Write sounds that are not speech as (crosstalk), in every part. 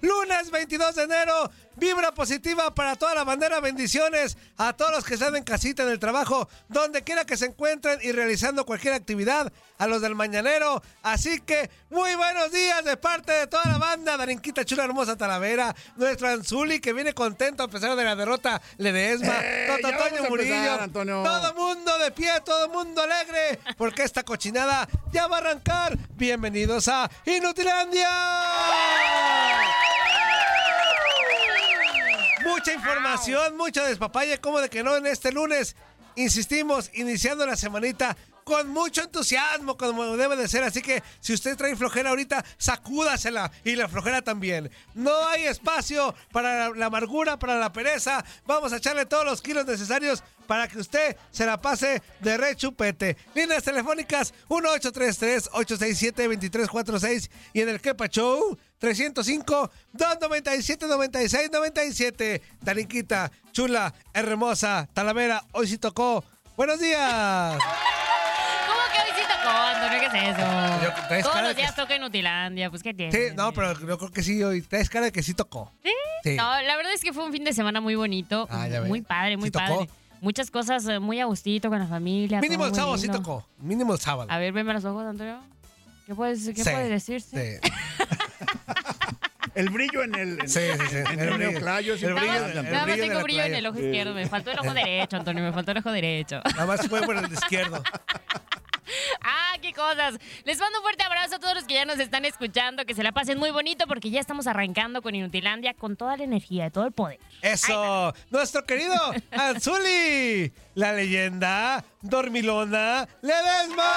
Lunes 22 de enero. Vibra positiva para toda la bandera. Bendiciones a todos los que están en casita, en el trabajo, donde quiera que se encuentren y realizando cualquier actividad. A los del mañanero. Así que muy buenos días de parte de toda la banda. Darinquita Chula Hermosa Talavera. Nuestro Anzuli que viene contento a pesar de la derrota Ledesma. Eh, Toto ya Toño vamos a Murillo. empezar, Antonio. Todo mundo de pie, todo mundo alegre, porque esta cochinada ya va a arrancar. Bienvenidos a Inutilandia. Mucha información, mucha despapalle, como de que no en este lunes. Insistimos, iniciando la semanita con mucho entusiasmo, como debe de ser. Así que si usted trae flojera ahorita, sacúdasela y la flojera también. No hay espacio para la amargura, para la pereza. Vamos a echarle todos los kilos necesarios para que usted se la pase de rechupete. Líneas telefónicas 1833-867-2346 y en el Kepa Show 305-297-9697. Darinquita, chula, hermosa, talavera, hoy sí tocó. Buenos días. ¿Qué es eso? Yo- traes Todos cara los de que- días toca Inutilandia, pues ¿qué tiene? Sí, no, pero yo creo que sí, hoy traes cara de que sí tocó. ¿Sí? Sí. No, la verdad es que fue un fin de semana muy bonito. Ah, ya ves. muy padre, muy ¿Sí tocó? padre. Muchas cosas eh, muy a gustito con la familia. Mínimo todo el muy sábado sí lindo. tocó. Mínimo el sábado. A ver, venme a los ojos, Antonio. ¿Qué, puedes, qué Sí, puede decirse? Sí, (laughs) El brillo en el. en- sí, sí. sí. En el neoclayo, El el Nada brillo, más, de el nada más brillo de tengo la brillo en playa. el ojo izquierdo. Me faltó el ojo derecho, Antonio. Me faltó el ojo derecho. Nada más fue por el izquierdo. (laughs) (laughs) ¡Ah, qué cosas! Les mando un fuerte abrazo a todos los que ya nos están escuchando. Que se la pasen muy bonito porque ya estamos arrancando con Inutilandia con toda la energía, todo el poder. Eso, nuestro querido (laughs) Anzuli, la leyenda dormilona Ledesma.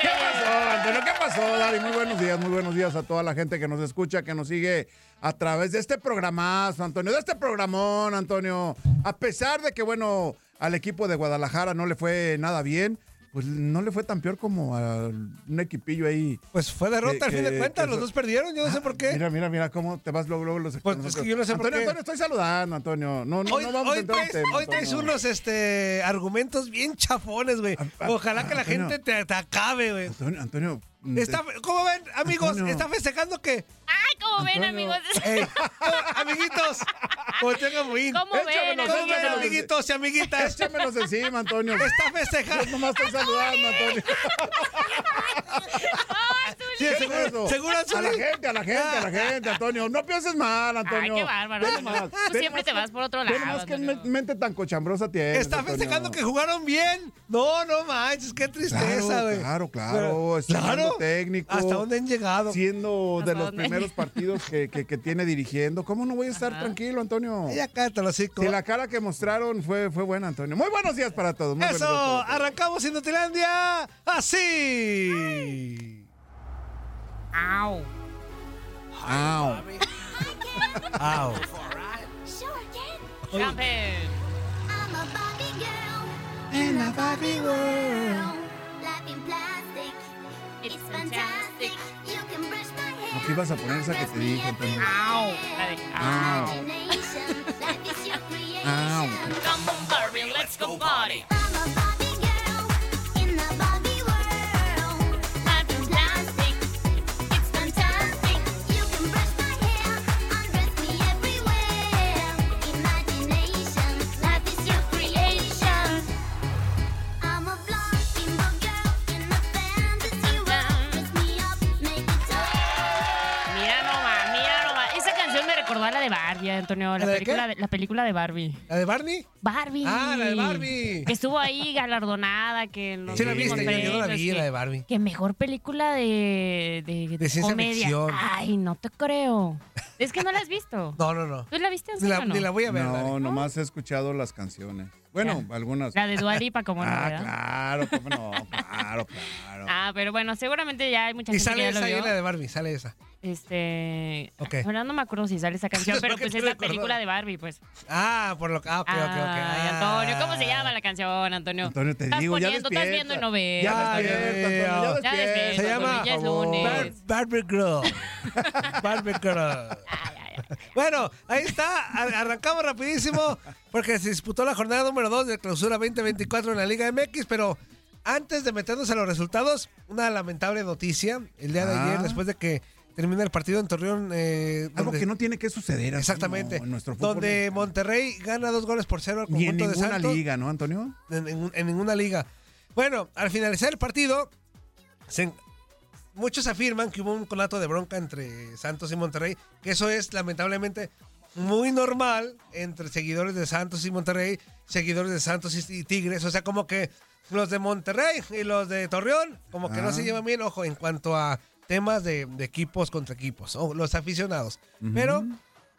¿Qué pasó, Antonio? ¿Qué pasó, Dari? Muy buenos días, muy buenos días a toda la gente que nos escucha, que nos sigue a través de este programazo, Antonio, de este programón, Antonio. A pesar de que, bueno, al equipo de Guadalajara no le fue nada bien, pues no le fue tan peor como a un equipillo ahí. Pues fue derrota Que- al fin de cuentas, los dos perdieron, yo no sé por qué. Mira, mira, mira cómo te vas luego, luego los Pues, es que yo no sé por Antonio, qué. Antonio, estoy saludando, Antonio. No, no, Hoy, no vamos a hoy entrar en traes, tema, hoy traes Antonio. unos este, argumentos bien chafones, güey. Ah, Ojalá que la Antonio. gente te, te acabe, güey. Antonio, Antonio. Mm, Está, ¿Cómo ven, amigos? Antonio. ¿Está festejando que ¡Ay, cómo ven, amigos! (laughs) Ey, amiguitos, como ¿Cómo ven, ¿Cómo ven, amiguitos y amiguitas? Échamelos encima, Antonio. Está Yo festejando. nomás estoy saludando, Antonio. (laughs) Sí, ¿Qué seguro- es eso? seguro, A la gente, a la gente, a la gente, Antonio. No pienses mal, Ay, Antonio. qué bárbaro. Tú siempre te vas por otro lado. men- mente tan cochambrosa tienes, Está Antonio. festejando que jugaron bien. No, no manches, qué tristeza, Claro, güey. claro, claro. Pero- estrenando técnico. ¿Hasta dónde han llegado? Siendo de ¿Hasta los dónde? primeros partidos que, que- que tiene dirigiendo. ¿Cómo no voy a estar tranquilo, Antonio? Ya cállate, los Si la cara que mostraron fue, fue buena, Antonio. Muy buenos días para todos. muy buenos días Eso, para todos. arrancamos Inutilandia así. Ow. Ow. Bobby. Ow. Alright. Sure, kid. Jump in. I'm a Bobby girl. In a Bobby world. Life in plastic. It's fantastic. You can brush my hair. Aquí vas a poner esa que te dije. Entonces. Ow. Ow. Ow. Come on, Barbie, let's go party. Antonio. La ¿La de película qué? de, la película de Barbie. ¿La de Barney? Barbie. Ah, la de Barbie. Que estuvo ahí galardonada, que los Sí, la viste, yo no la vi, que- la de Barbie. Que mejor película de, de, comedia. ficción. Ay, no te creo. Es que no la has visto. (laughs) No, no, no. ¿Tú la viste en Ni la, serio no? ni la voy a ver. No, nomás he escuchado las canciones. Bueno, algunas. La de Dua Lipa, como no, (laughs) Ah, ¿verdad? claro, cómo no, (laughs) claro, claro. Ah, pero bueno, seguramente ya hay mucha Y gente sale que ya lo esa y vio. la de Barbie, sale esa. Este. Ok. Ahora no me acuerdo si sale esa canción, (laughs) pero ¿Por qué pues es la recordó? película de Barbie, pues. Ah, por lo que. Ah, ok, ok, ok. Ay. Antonio, ¿cómo se llama la canción, Antonio? Antonio, te estás digo, ya poniendo, estás despierta. viendo novelas. Ya Ay, despierta, Dios Antonio, Ya ya despierta, despierta. Se llama- ya es lunes. Bar- Barbie Girl. Barbie Girl. (laughs) Bueno, ahí está. Ar- Arrancamos rapidísimo porque se disputó la jornada número 2 de clausura 2024 en la Liga MX, pero antes de meternos a los resultados, una lamentable noticia. El día de Ah. ayer, después de que termina el partido en Torreón. eh, Algo donde- que no tiene que suceder. Exactamente. En nuestro fútbol donde mexicano. Monterrey gana dos goles por cero al Ni en conjunto de ninguna Santos. liga, ¿no, Antonio? en, en- en ninguna liga. Bueno, al finalizar el partido, se muchos afirman que hubo un conato de bronca entre Santos y Monterrey, que eso es lamentablemente muy normal entre seguidores de Santos y Monterrey, seguidores de Santos y, y Tigres, o sea, como que los de Monterrey y los de Torreón, como que no se llevan bien, ojo, en cuanto a temas de, de equipos contra equipos, o los aficionados. Pero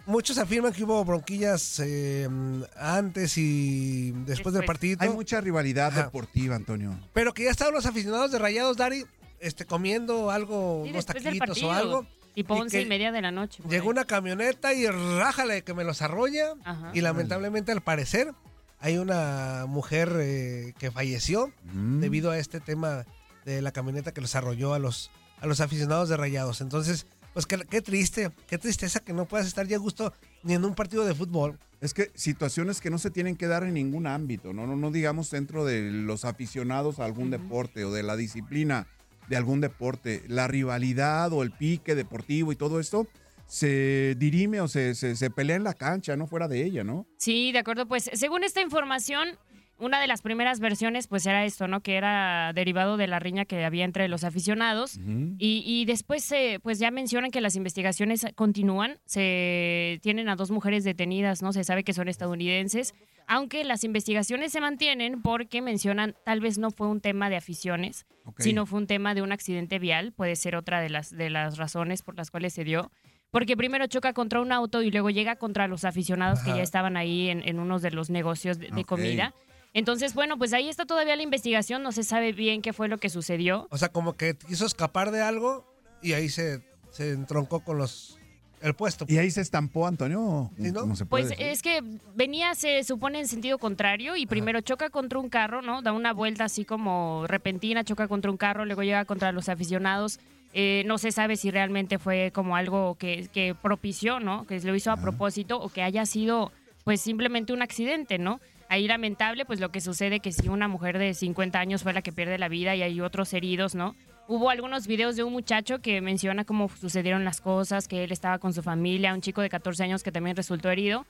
muchos afirman que hubo bronquillas eh, antes y después del partido. Hay mucha rivalidad Ajá. deportiva, Antonio. Pero que ya estaban los aficionados de Rayados, Dari, este, comiendo algo, Sí, unos taquitos o algo. Tipo y once y media de la noche. Llegó ahí. una camioneta y rájale que me los arrolla. Ajá. Y lamentablemente, al parecer, hay una mujer eh, que falleció Mm. debido a este tema de la camioneta que los arrolló a los, a los aficionados de Rayados. Entonces, pues qué, qué triste, qué tristeza que no puedas estar ya a gusto ni en un partido de fútbol. Es que situaciones que no se tienen que dar en ningún ámbito, no, no, no digamos dentro de los aficionados a algún deporte o de la disciplina de algún deporte. La rivalidad o el pique deportivo y todo esto se dirime o se, se, se pelea en la cancha, no fuera de ella, ¿no? Sí, de acuerdo. Pues según esta información, una de las primeras versiones pues era esto, ¿no? Que era derivado de la riña que había entre los aficionados. Y, y después eh, pues ya mencionan que las investigaciones continúan. Se tienen a dos mujeres detenidas, ¿no? Se sabe que son estadounidenses. Aunque las investigaciones se mantienen porque mencionan tal vez no fue un tema de aficiones, sino fue un tema de un accidente vial. Puede ser otra de las, de las razones por las cuales se dio. Porque primero choca contra un auto y luego llega contra los aficionados que ya estaban ahí en, en unos de los negocios de, de Ok. comida. Entonces, bueno, pues ahí está todavía la investigación. No se sabe bien qué fue lo que sucedió. O sea, como que quiso escapar de algo y ahí se, se entroncó con los el puesto. Y ahí se estampó, Antonio. Sí, ¿no? ¿Cómo se puede Pues decir? es que venía, se supone, en sentido contrario y primero choca contra un carro, ¿no? Da una vuelta así como repentina, choca contra un carro, luego llega contra los aficionados. Eh, no se sabe si realmente fue como algo que, que propició, ¿no? Que lo hizo a propósito o que haya sido, pues, simplemente un accidente, ¿no? Ahí lamentable, pues lo que sucede que si una mujer de 50 años fue la que pierde la vida y hay otros heridos, ¿no? Hubo algunos videos de un muchacho que menciona cómo sucedieron las cosas, que él estaba con su familia, un chico de 14 años que también resultó herido.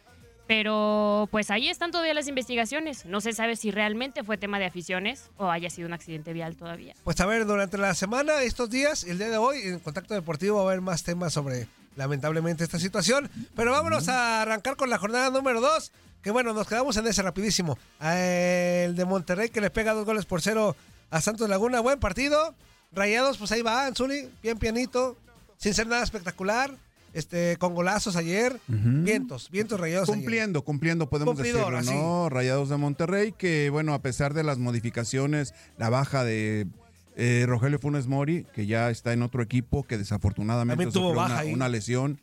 Pero pues ahí están todavía las investigaciones. No se sabe si realmente fue tema de aficiones o haya sido un accidente vial todavía. Pues a ver, durante la semana, estos días, el día de hoy, en Contacto Deportivo va a haber más temas sobre, lamentablemente, esta situación. Pero vámonos a arrancar con la jornada número 2. Que bueno, nos quedamos en ese rapidísimo. El de Monterrey que le pega dos goles por cero a Santos Laguna. Buen partido. Rayados, pues ahí va, Anzuli, bien pianito, sin ser nada espectacular. Este, con golazos ayer. Vientos, vientos rayados ayer. Cumpliendo, cumpliendo, podemos Cumplidor, decirlo, ¿no? Rayados de Monterrey, que bueno, a pesar de las modificaciones, la baja de eh, Rogelio Funes Mori, que ya está en otro equipo, que desafortunadamente tuvo una, lesión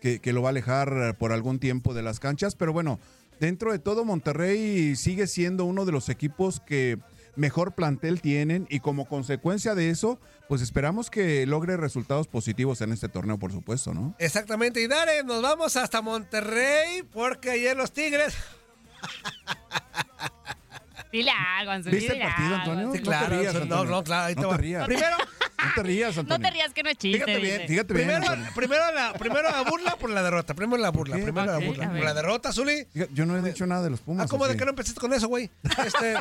que, que lo va a alejar por algún tiempo de las canchas, pero bueno, dentro de todo Monterrey sigue siendo uno de los equipos que mejor plantel tienen y como consecuencia de eso, pues esperamos que logre resultados positivos en este torneo, por supuesto, ¿no? Exactamente, y Dare, nos vamos hasta Monterrey porque ayer los Tigres. (laughs) Dile algo, Anzuli, ¿Viste el partido. Antonio? Sí, No claro, te rías, no, Antonio. no, claro, ahí te no va. te rías. Primero, No te rías, No Antonio. te rías que no es chiste. Fíjate bien, dice. fíjate bien. primero, Antonio. primero, la, primero la burla por la derrota. Primero la burla. qué? Primero la Ok, burla. Por la derrota, Zuli. Yo no he dicho nada de los Pumas. Ah, ¿cómo ¿o de que no empezaste con eso, güey? Este,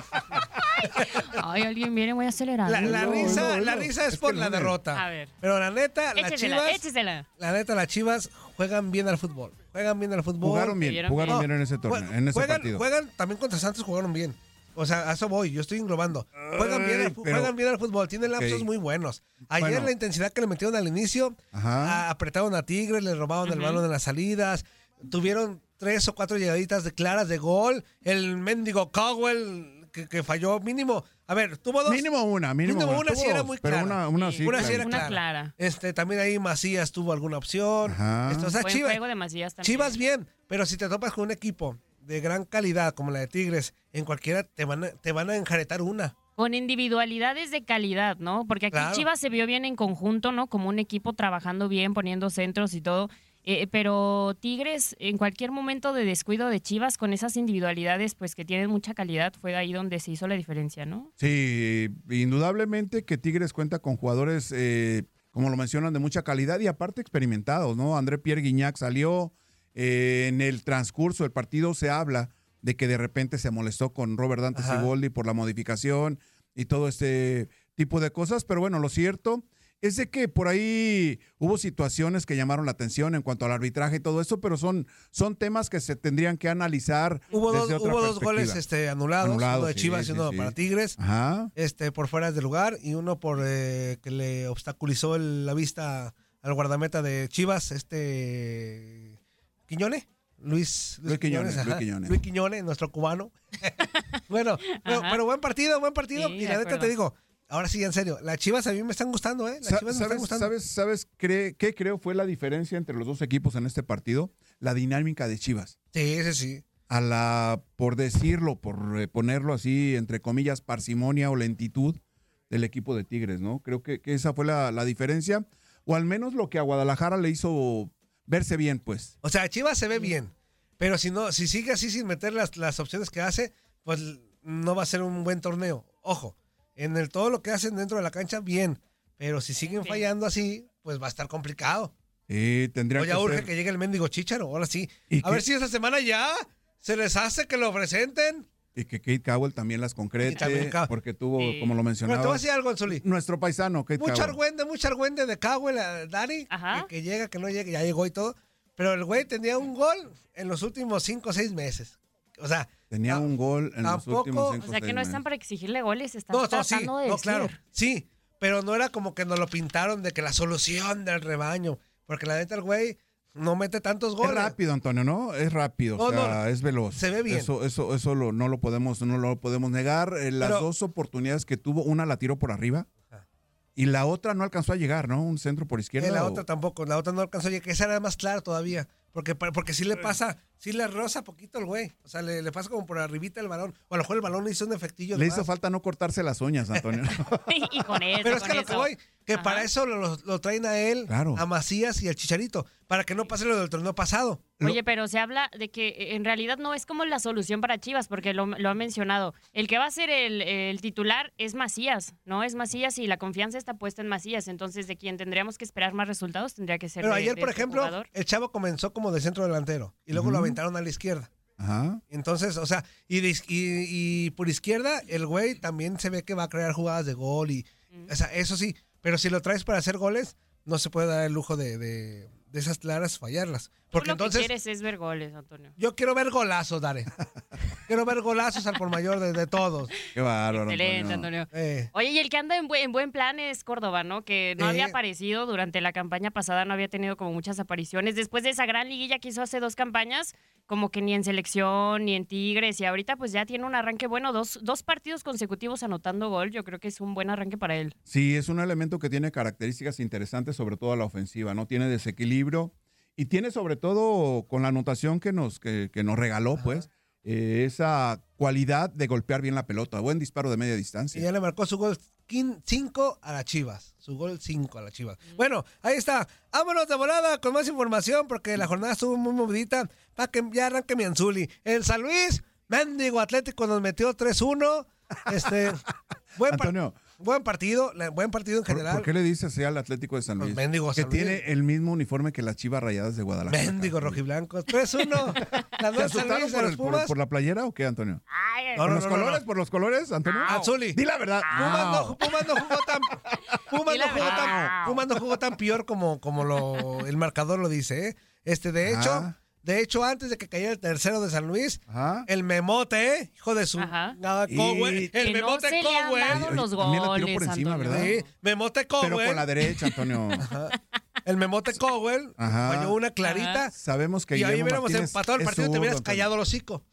(laughs) Ay, alguien viene muy acelerado. la, la no, risa, no, la no. risa es, Es por la no derrota. A ver. Pero la neta, las chivas. échesela. La neta, las chivas juegan bien al fútbol. Juegan bien al fútbol. Jugaron bien, jugaron No, bien en ese torneo, en ese partido. juegan, también contra Santos jugaron bien. O sea, a eso voy, yo estoy englobando. Juegan bien, al, Ay, fu- pero- juegan bien al fútbol, tienen lapsos muy buenos. Ayer Bueno. la intensidad que le metieron al inicio, Ajá. apretaron a Tigres, le robaron el balón en las salidas, tuvieron tres o cuatro llegaditas de claras de gol, el mendigo Cowell que, que falló mínimo. A ver, tuvo dos. Mínimo una, mínimo, Mínimo una sí era muy pero clara. una, una sí. Una sí era Una clara. clara. Este, también ahí Macías tuvo alguna opción. Ajá. Esto, o sea, Buen Chivas, juego de Macías también. Chivas bien, pero si te topas con un equipo de gran calidad como la de Tigres, en cualquiera te van a, te van a enjaretar una. Con individualidades de calidad, ¿no? Porque aquí Claro. Chivas se vio bien en conjunto, ¿no? Como un equipo trabajando bien, poniendo centros y todo. Eh, pero Tigres, en cualquier momento de descuido de Chivas, con esas individualidades, pues que tienen mucha calidad, fue ahí donde se hizo la diferencia, ¿no? Sí, indudablemente que Tigres cuenta con jugadores, eh, como lo mencionan, de mucha calidad y aparte experimentados, ¿no? André Pierre Guignac salió eh, en el transcurso del partido, se habla de que de repente se molestó con Robert Dante. Siboldi por la modificación y todo este tipo de cosas, pero bueno, lo cierto es de que por ahí hubo situaciones que llamaron la atención en cuanto al arbitraje y todo eso, pero son, son temas que se tendrían que analizar Hubo dos, otra hubo dos goles este, anulados, Anulados, uno de Chivas sí, y uno sí. para Tigres, Ajá. este, por fuera de lugar, y uno por eh, que le obstaculizó el- la vista al guardameta de Chivas, este Quiñone. Luis, Luis Quiñones, ajá. Luis Quiñones. Luis Quiñones, nuestro cubano. (laughs) bueno, pero, buen partido, buen partido. Sí, y la neta te digo, ahora sí, en serio, las chivas a mí me están gustando, ¿eh? Las Sa- chivas me están ¿Sabes, gustando. sabes, sabes cree- qué creo fue la diferencia entre los dos equipos en este partido? La dinámica de Chivas. Sí, sí, sí. A la, por decirlo, por eh, ponerlo así, entre comillas, parsimonia o lentitud del equipo de Tigres, ¿no? Creo que, que esa fue la, la diferencia, o al menos lo que a Guadalajara le hizo verse bien, pues. O sea, Chivas se ve bien, pero si no, si sigue así sin meter las, las opciones que hace, pues no va a ser un buen torneo. Ojo, en el todo lo que hacen dentro de la cancha, bien. Pero si siguen Sí. fallando así, pues va a estar complicado. Eh, tendría O ya que urge ser- que llegue el mendigo Chicharo, ahora sí. ¿Y A qué? ver si esta semana ya se les hace que lo presenten. Y que Kate Cowell también las concrete, también porque tuvo, Sí. como lo Pero te voy a mencionaba, decir algo, Anzuli. nuestro paisano, Kate Mucho Cowell. argüende, mucho argüende de Cowell, a Dani, Ajá. que, que llega, que no llega, ya llegó y todo. Pero el güey tenía un gol en los últimos cinco o seis meses. O sea, Tenía un gol en los tampoco- últimos O cinco O sea que no están meses. para exigirle goles, están No, no, sí, tratando de no, decir. claro, sí, pero no era como que nos lo pintaron de que la solución del rebaño, porque la neta el güey no mete tantos Es goles. rápido, Antonio, ¿no? Es rápido, No, o sea, no, es veloz. se ve bien. Eso, eso, eso lo- no lo podemos, no lo podemos negar. Eh, las Pero- dos oportunidades que tuvo, una la tiró por arriba Ajá. y la otra no alcanzó a llegar, ¿no? Un centro por izquierda. Y la o- otra tampoco, la otra no alcanzó, oye, que esa era más clara todavía, porque porque sí le pasa, sí le roza poquito el güey, o sea, le, le pasa como por arribita el balón, o a lo mejor el balón le hizo un efectillo Le hizo más. falta no cortarse las uñas, Antonio. (laughs) y con eso, Pero es que lo que voy, que Ajá. para eso lo, lo traen a él, Claro. a Macías y al Chicharito, para que no pase lo del torneo pasado. Oye, pero se habla de que eh, en realidad no es como la solución para Chivas, porque lo, lo ha mencionado. El que va a ser el, el titular es Macías, ¿no? Es Macías y la confianza está puesta en Macías. Entonces, de quien tendríamos que esperar más resultados tendría que ser Pero de- ayer, de por este ejemplo, jugador. el chavo comenzó como de centro delantero y luego lo aventaron a la izquierda. Ajá. Entonces, o sea, y, de y por izquierda, el güey también se ve que va a crear jugadas de gol y, o sea, eso sí, pero si lo traes para hacer goles, no se puede dar el lujo de, de- de esas claras fallarlas. Porque Tú lo entonces, que quieres es ver goles, Antonio. yo quiero ver golazos, Dare. (laughs) quiero ver golazos al por mayor de, de todos. Qué bárbaro. Excelente, Antonio. Antonio. Eh, Oye, y el que anda en buen, en buen plan es Córdoba, ¿no? Que no Eh. había aparecido durante la campaña pasada, no había tenido como muchas apariciones. Después de esa gran liguilla que hizo hace dos campañas, como que ni en selección, ni en Tigres, y ahorita pues ya tiene un arranque bueno, dos, dos partidos consecutivos anotando gol, yo creo que es un buen arranque para él. Sí, es un elemento que tiene características interesantes, sobre todo a la ofensiva, ¿no? Tiene desequilibrio y tiene sobre todo con la anotación que nos, que, que nos regaló, pues, eh, esa cualidad de golpear bien la pelota. Buen disparo de media y distancia. ya le marcó su gol 5 a las Chivas. Su gol 5 a las Chivas. Bueno, ahí está. Vámonos de volada con más información porque la jornada estuvo muy movidita. Para que ya arranque mi Anzuli. En San Luis, Mendigo Atlético nos metió 3-1. Este, buen, par- Antonio, buen partido, buen partido en ¿por, general. por qué le dices así al Atlético de San Pues Luis? mendigo que San Luis. tiene el mismo uniforme que las Chivas Rayadas de Guadalajara. Mendigo Antonio. rojiblancos. 3-1. (laughs) Las ¿Te dos San Luis por, los el- por- la playera o qué, Antonio? Ay, ¿Por no, los no, colores? no. ¿Por los colores, Antonio? Anzuli. Di la verdad. Pumas no, Pumas no jugó tan Pumas no jugó tan. Pumas no jugó tan peor como, como lo, el marcador lo dice, ¿eh? Este, de hecho. De hecho, antes de que cayera el tercero de San Luis, Ajá. el memote. Hijo de su Ajá. nada, Y- Cowell, el que no memote se le han Cowell. dado Oye, los también la tiró goles, por encima, Antonio. ¿verdad? Sí, memote Pero Cowell. con la derecha, Antonio. (laughs) El memote Cowell Ajá. falló una clarita. Sabemos que Y ahí hubiéramos Martínez empatado el partido y te hubieras callado el hocico.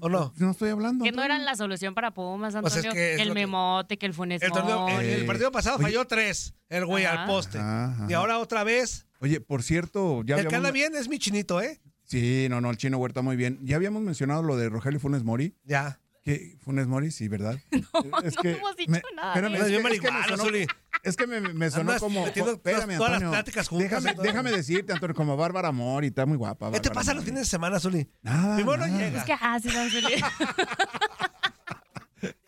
¿O no? No estoy hablando. Que no eran la solución para Pumas, Pues es Antonio. que es el que- memote, que el Funes El, torneo- partido pasado Oye. falló tres, el güey Ajá. al poste. Ajá, ajá. Y ahora otra vez. Oye, por cierto, ya el que habíamos- anda bien es mi chinito, ¿eh? Sí, no, no, el chino Huerta muy bien. Ya habíamos mencionado lo de Rogelio Funes Mori. Ya. ¿Qué? Funes Mori, sí, ¿verdad? (laughs) no hemos dicho nada espérame, es, que, es que me sonó, es que me, me sonó Andas como. metiendo espérame, todas las Antonio. pláticas juntas, déjame, déjame decirte, Antonio, como Bárbara Mori, está muy guapa. ¿Qué te Bárbara pasa los Mori. fines de semana, Zuli? Nada, Primero no llega. Es que, ah, sí, don Zuli.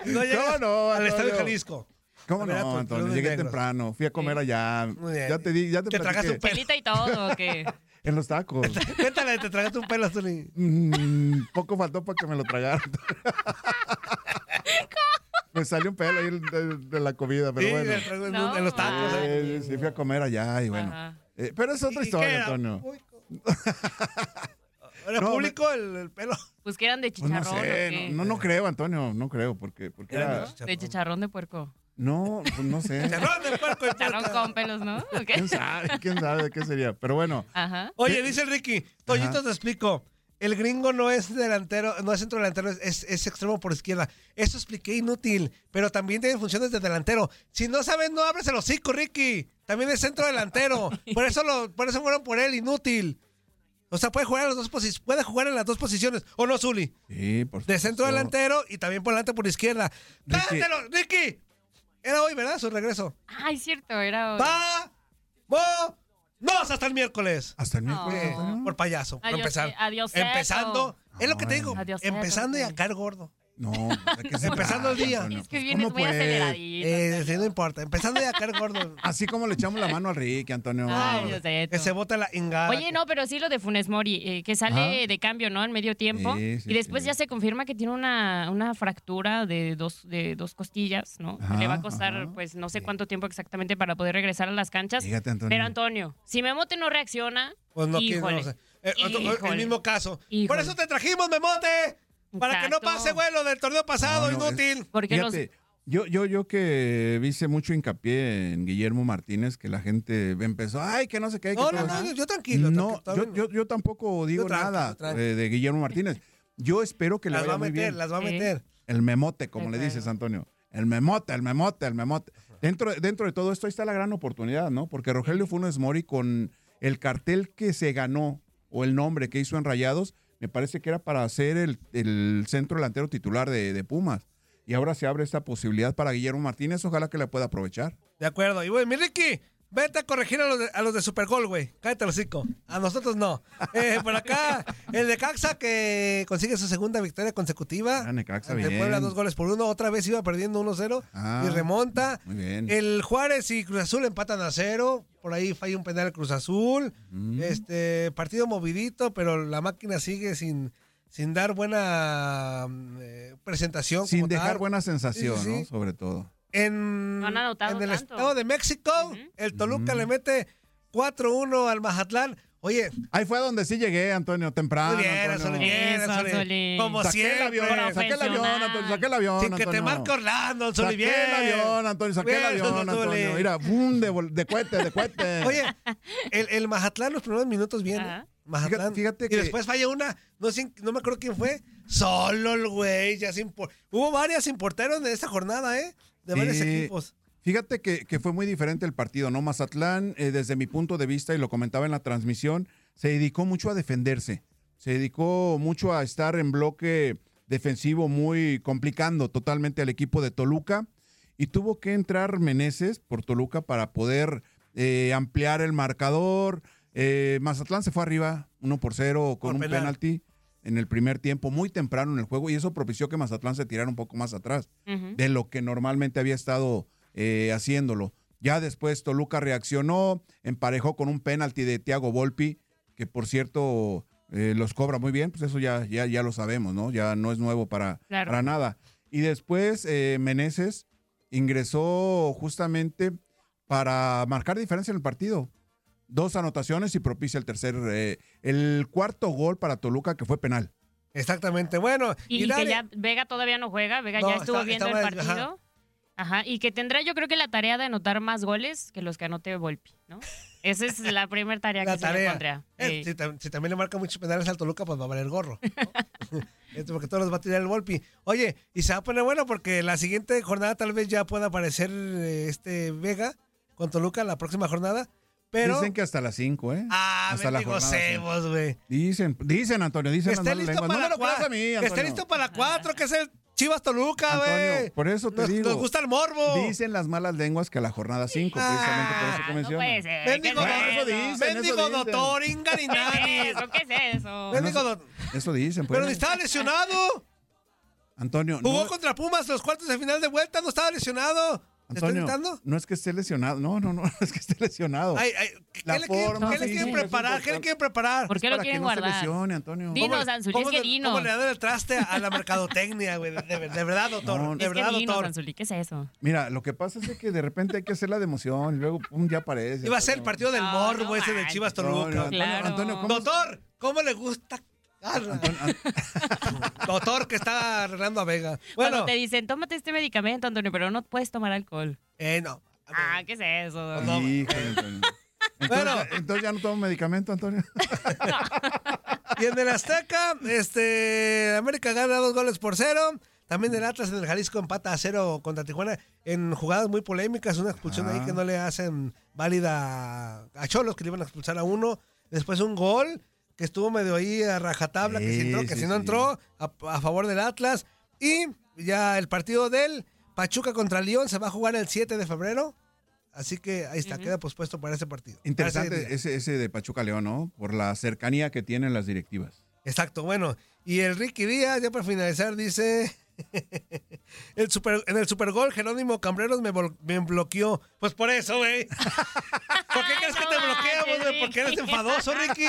No llegas no, al Estadio? Jalisco. ¿Cómo no, Antonio? Llegué negros. temprano, fui a comer allá. Muy bien. Ya te di, ya te, Te tragaste un pelo. Pelita y todo, ¿o qué? (laughs) En los tacos. (laughs) Cuéntale, te tragaste un pelo, Zuli. Mm, poco faltó para que me lo tragaran. (laughs) me salió un pelo ahí de, de la comida, pero Sí, bueno. No, en los tacos. ¿eh? Sí, fui a comer allá y bueno. Eh, pero es otra ¿Y qué historia? Antonio. ¿Era No, público el, el pelo? Pues que eran de Pues no chicharrón. ¿o sé, qué? no, no, no creo, Antonio, no creo, porque, porque Era era... de De chicharrón de puerco. No, pues no sé. Chicharrón de (laughs) puerco y con pelos, ¿no? ¿Quién sabe? ¿Quién sabe de qué sería? Pero bueno, Ajá. Oye, dice el Ricky, Toñito Ajá. te explico. El gringo no es delantero, no es centro delantero, es, es extremo por izquierda. Eso expliqué inútil, pero también tiene funciones de delantero. Si no sabes, no abres el hocico, Ricky. También es centro delantero. (laughs) Por eso lo, por eso fueron por él, inútil. O sea, puede jugar en las dos posiciones, puede jugar en las dos posiciones. ¿O no, Zuli? sí, por De centro delantero y también por delante por izquierda. Ricky. ¡Dátelo, Ricky! Era hoy, ¿verdad? Su regreso. Ay, cierto, era. ¡Va! ¡Mo! ¡No! Hasta el miércoles. Hasta el miércoles. Por payaso, por Adiós, empezar. eh, adiós, Empezando, es lo que te digo, Adiós, empezando y a caer gordo. No, ¿de qué se Empezando el día. Es que Pues, vienes ¿cómo muy pues? aceleradito. Eh, sí, no importa, empezando y a caer gordo. (laughs) Así como le echamos la mano al Ricky, Antonio. Ay, Que se bota la ingada. Oye, no, pero sí lo de Funes Mori, eh, que sale Ajá. de cambio, ¿no? En medio tiempo. Sí, sí, y después sí. ya se confirma que tiene una, una fractura de dos, de dos costillas, ¿no? Que Le va a Ajá, costar, ajá. pues, no sé cuánto tiempo exactamente para poder regresar a las canchas. Fíjate, Antonio. Pero, Antonio, si Memote no reacciona, Pues no quiero, híjole, no sé. Eh, el mismo caso. Por eso te trajimos, Memote. Para que no pase, güey, lo del torneo pasado, No, no, inútil. Porque los, Fíjate, yo, yo, yo que hice mucho hincapié en Guillermo Martínez, que la gente empezó, ay, que no sé qué. que No, no, todo no, eso". yo, tranquilo. No, tranquilo, yo, yo, yo tampoco digo nada eh, de Guillermo Martínez. Yo espero que le las va vaya a muy meter, bien. las va a meter. El memote, como le dices, Antonio. El memote, el memote, el memote. Dentro, dentro de todo esto ahí está la gran oportunidad, ¿no? Porque Rogelio Funes Mori con el cartel que se ganó o el nombre que hizo en Rayados, me parece que era para ser el, el centro delantero titular de, de Pumas. Y ahora se abre esta posibilidad para Guillermo Martínez, ojalá que la pueda aprovechar. De acuerdo. Y bueno, mi Ricky, Vete a corregir a los de, a los de Supergol, güey. Cállate el hocico. A nosotros no. Eh, por acá, el de Caxa que consigue su segunda victoria consecutiva. Ah, Necaxa, bien. Puebla, dos goles por uno. Otra vez iba perdiendo 1-0 Ah, y remonta. muy bien. El Juárez y Cruz Azul empatan a cero. Por ahí falla un penal Cruz Azul. Mm. Este partido movidito, pero la máquina sigue sin, sin dar buena mm, eh, presentación. Sin como dejar tal. buena sensación, Sí, sí, sí. ¿no? Sobre todo. En, No han anotado en el tanto. Estado de México, el Toluca le mete 4-1 al Mazatlán. Oye, Ahí fue donde sí llegué, Antonio, temprano. bien, Antonio. Bien, Eso. Como Saqué el siempre. avión, saqué el avión. Antonio, saqué el avión, Sin que te Antonio. marque Orlando, Anzuli, Saqué bien. el avión, Antonio, saqué el avión. Antonio. Mira, boom, de, de cohete, de cohete. (laughs) Oye, el, el Mazatlán los primeros minutos bien. Ajá. Mazatlán. Fíjate- fíjate y que- después falla una, no, sé, no me acuerdo quién fue. Solo el güey, ya sin por- Hubo varias sin porteros en esta jornada, ¿eh? De varios equipos. Fíjate que, que fue muy diferente el partido, ¿no? Mazatlán, eh, desde mi punto de vista, y lo comentaba en la transmisión, se dedicó mucho a defenderse. Se dedicó mucho a estar en bloque defensivo, muy complicando totalmente al equipo de Toluca. Y tuvo que entrar Meneses por Toluca para poder eh, ampliar el marcador. Eh, Mazatlán se fue arriba, 1 por 0, con Por un penal. penalti en el primer tiempo, muy temprano en el juego, y eso propició que Mazatlán se tirara un poco más atrás de lo que normalmente había estado eh, haciéndolo. Ya después Toluca reaccionó, emparejó con un penalti de Thiago Volpi, que por cierto eh, los cobra muy bien, pues eso ya, ya, ya lo sabemos, ¿no? Ya no es nuevo para, Claro. para nada. Y después eh, Meneses ingresó justamente para marcar diferencia en el partido. Dos anotaciones y propicia el tercer, eh, el cuarto gol para Toluca que fue penal. Exactamente. Bueno, Y, que ya Vega todavía no juega, Vega No, ya estuvo está- viendo el partido. Ajá. y que tendrá yo creo que la tarea de anotar más goles que los que anote Volpi, ¿no? Esa es la primera tarea (laughs) la que se le pondría. Eh, Sí. si, tam- si también le marca muchos penales al Toluca, pues va a valer gorro. ¿no? (laughs) Esto porque todos los va a tirar el Volpi. Oye, y se va a poner bueno porque la siguiente jornada tal vez ya pueda aparecer eh, este Vega con Toluca la próxima jornada. Pero. Dicen que hasta las 5, ¿eh? ah, hasta me jornada güey. Dicen, dicen, Antonio, dicen Que las esté malas listo lenguas. para No me lo la creas a cua- mí, Que Antonio. esté listo para la 4, que es el Chivas Toluca, güey. Antonio, por eso te nos, digo. nos gusta el morbo. Dicen las malas lenguas que a la jornada 5, Ah, precisamente por eso Ah, que no mencionan. puede ser. Mendigo, ¿qué es eso dicen. Mendigo dicen. doctor, (laughs) ¿Qué es Ingarinani. eso? ¿Qué es eso? Mendigo doc- Eso dicen, pues. Pero ni estaba lesionado. Antonio, Jugó no, contra Pumas los cuartos de final de vuelta, no estaba lesionado. ¿Te estoy Antonio, gritando? no es que esté lesionado. No, no, no, no (laughs) es que esté lesionado. Ay, ay, ¿qué, La le quieren, forma qué le quieren preparar? ¿Qué le quieren preparar? ¿Por qué lo Para que quieren no se guardar? lesione, Antonio. Dinos, ¿Cómo le- Anzuli, cómo es que le- dinos. ¿Cómo le dan el traste a la mercadotecnia, güey? De, de- de verdad, doctor. No, de Es que verdad, dinos, doctor. Anzuli, ¿qué es eso? Mira, lo que pasa es que de repente hay que hacerla de emoción y luego un día aparece. Iba a ser el partido del No, morbo no ese de. Chivas Toluca. Antonio, Claro. Antonio, ¿cómo- Doctor, ¿cómo le gusta? (laughs) Doctor que está arreglando a Vega. Cuando Bueno, te dicen, tómate este medicamento, Antonio, pero no puedes tomar alcohol. eh, no. Ah, ¿qué es eso? No. Híjole, Antonio. Entonces, Bueno. entonces ya no tomo medicamento, Antonio. (laughs) Y en el Azteca, este, América gana dos goles por cero. También el Atlas en el Jalisco empata a cero contra Tijuana en jugadas muy polémicas. Una expulsión ahí Ah. que no le hacen válida a Cholos, que le iban a expulsar a uno. Después un gol que estuvo medio ahí a rajatabla, que si entró, que sí, si no sí. entró, a, a favor del Atlas. Y ya el partido del Pachuca contra León se va a jugar el 7 de febrero. Así que ahí está, queda pospuesto para ese partido. Ese Interesante día. ese, ese de Pachuca León, ¿no? Por la cercanía que tienen las directivas. Exacto, bueno. Y el Ricky Díaz, ya para finalizar, dice. (laughs) el super, en el Supergol, Jerónimo Cambreros me, me bloqueó. Pues por eso, güey. ¿Por qué Ay, crees que te bloqueamos, güey? ¿Por qué eres enfadoso, Ricky?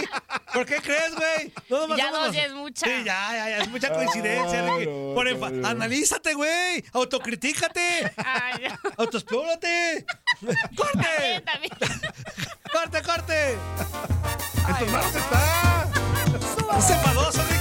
¿Por qué crees, güey? No, nomás Ya somos dos ya es mucha. Sí, ya, ya, ya, es mucha coincidencia, Ay, Ricky. no, Por enfa- no, no. Analízate, güey. Autocritícate. Ay, no. Autoexplórate. (laughs) ¡Corte! También. (laughs) ¡Corte, corte! ¡En tus manos está! ¡Es enfadoso, Ricky!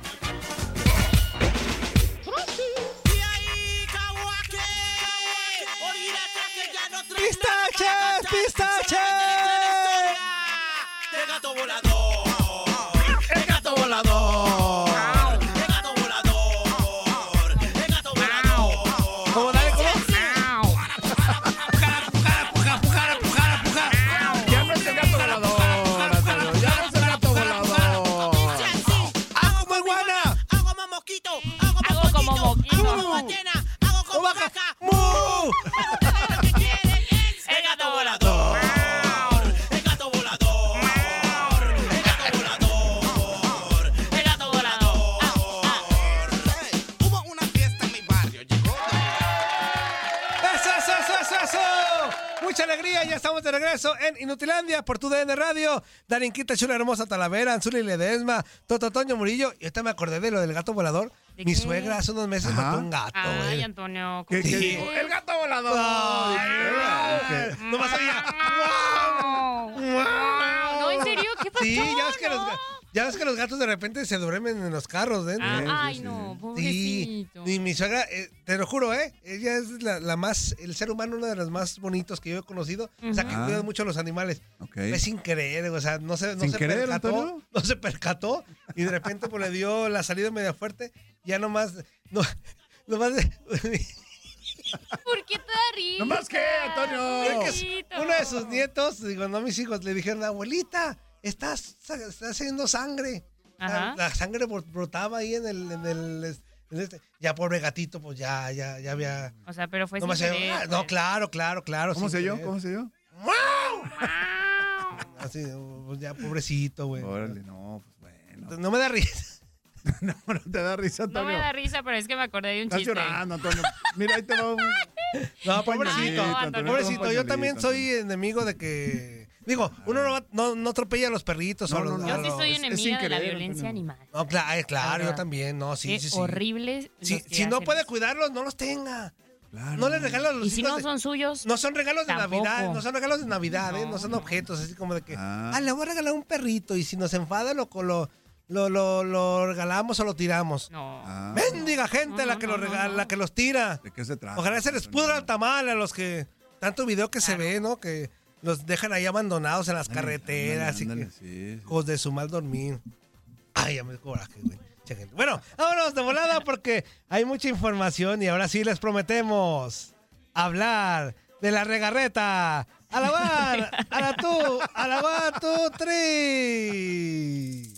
Volador. El gato volador. Regreso en Inutilandia por tu DN Radio. Darinquita Chula Hermosa Talavera, Anzuli Ledesma, Toto Toño Murillo. Y ahorita me acordé de lo del gato volador. ¿De Mi qué? suegra hace unos meses Ajá. mató un gato, Ay, güey. Antonio. ¿Qué, ¿cómo qué dijo? ¡El gato volador! Ay, ¿Qué? Nomás oía, Wow. No, en serio, ¿qué pasó? Sí, ya ves, que los, No. ga- ya ves que los gatos de repente se duermen en los carros, ¿eh? Ah, Sí, ay, sí, no, Sí, pobrecito. y mi suegra, eh, te lo juro, ¿eh? Ella es la, la más, el ser humano, uno de los más bonitos que yo he conocido. O sea, que Ujú. cuida mucho a los animales. Ok. Es sin querer, o sea, no se, no ¿Sin se querer, percató. Antonio? (laughs) No se percató y de repente pues le dio la salida media fuerte. Ya nomás, no, (laughs) nomás de- (laughs) ¿Por qué te da risa? ¿Nomás qué, Antonio? Es que Pobrecito. uno de sus nietos, digo, no mis hijos, le dijeron, abuelita, estás, estás haciendo sangre. Ajá. La, la sangre bro- brotaba ahí en el, en el, en este- ya pobre gatito, pues ya, ya, ya había. O sea, pero fue no, sin querer, ah, no, pues. claro, claro, claro. ¿Cómo sé yo? ¿Cómo sé yo? Así, pues ya pobrecito, güey. Órale, no, pues bueno. No me da risa. (laughs) No, no te da risa, No Antonio. me da risa, pero es que me acordé de un Estás chiste. llorando, Antonio. Mira, ahí te va un... No, Ay, pobrecito. no, Antonio. pobrecito, yo también soy enemigo de que. Digo, uno no, va- no, no atropella a los perritos No, o los- no, Yo no, sí los- soy enemiga de la violencia animal. No, claro, claro, yo también, no, sí, Qué sí, sí. horribles. Si, los no puede eso. cuidarlos, no los tenga. Claro. No le regala a los Y si hijos no de- son suyos, No son regalos de Tampoco. Navidad, no son regalos de Navidad, ¿eh? No, no son no. objetos, así como de que, Ah. ah, le voy a regalar un perrito y si nos enfada lo, lo, lo, lo, lo regalamos o lo tiramos. no. Ah, Mendiga gente No, la no, que no, lo no, regala, no. la que los tira. ¿De qué se trata? Ojalá se les pudra el tamal a los que tanto video que se Claro. ve, ¿no? Que los dejan ahí abandonados en las Ándale, carreteras y ándale, que sí, sí. hijos de su mal dormir. Ay, ya me dio coraje, güey. Bueno, vámonos de volada porque hay mucha información y ahora sí les prometemos hablar de la regarreta. Alabar, a la tú, alabar tú, tri.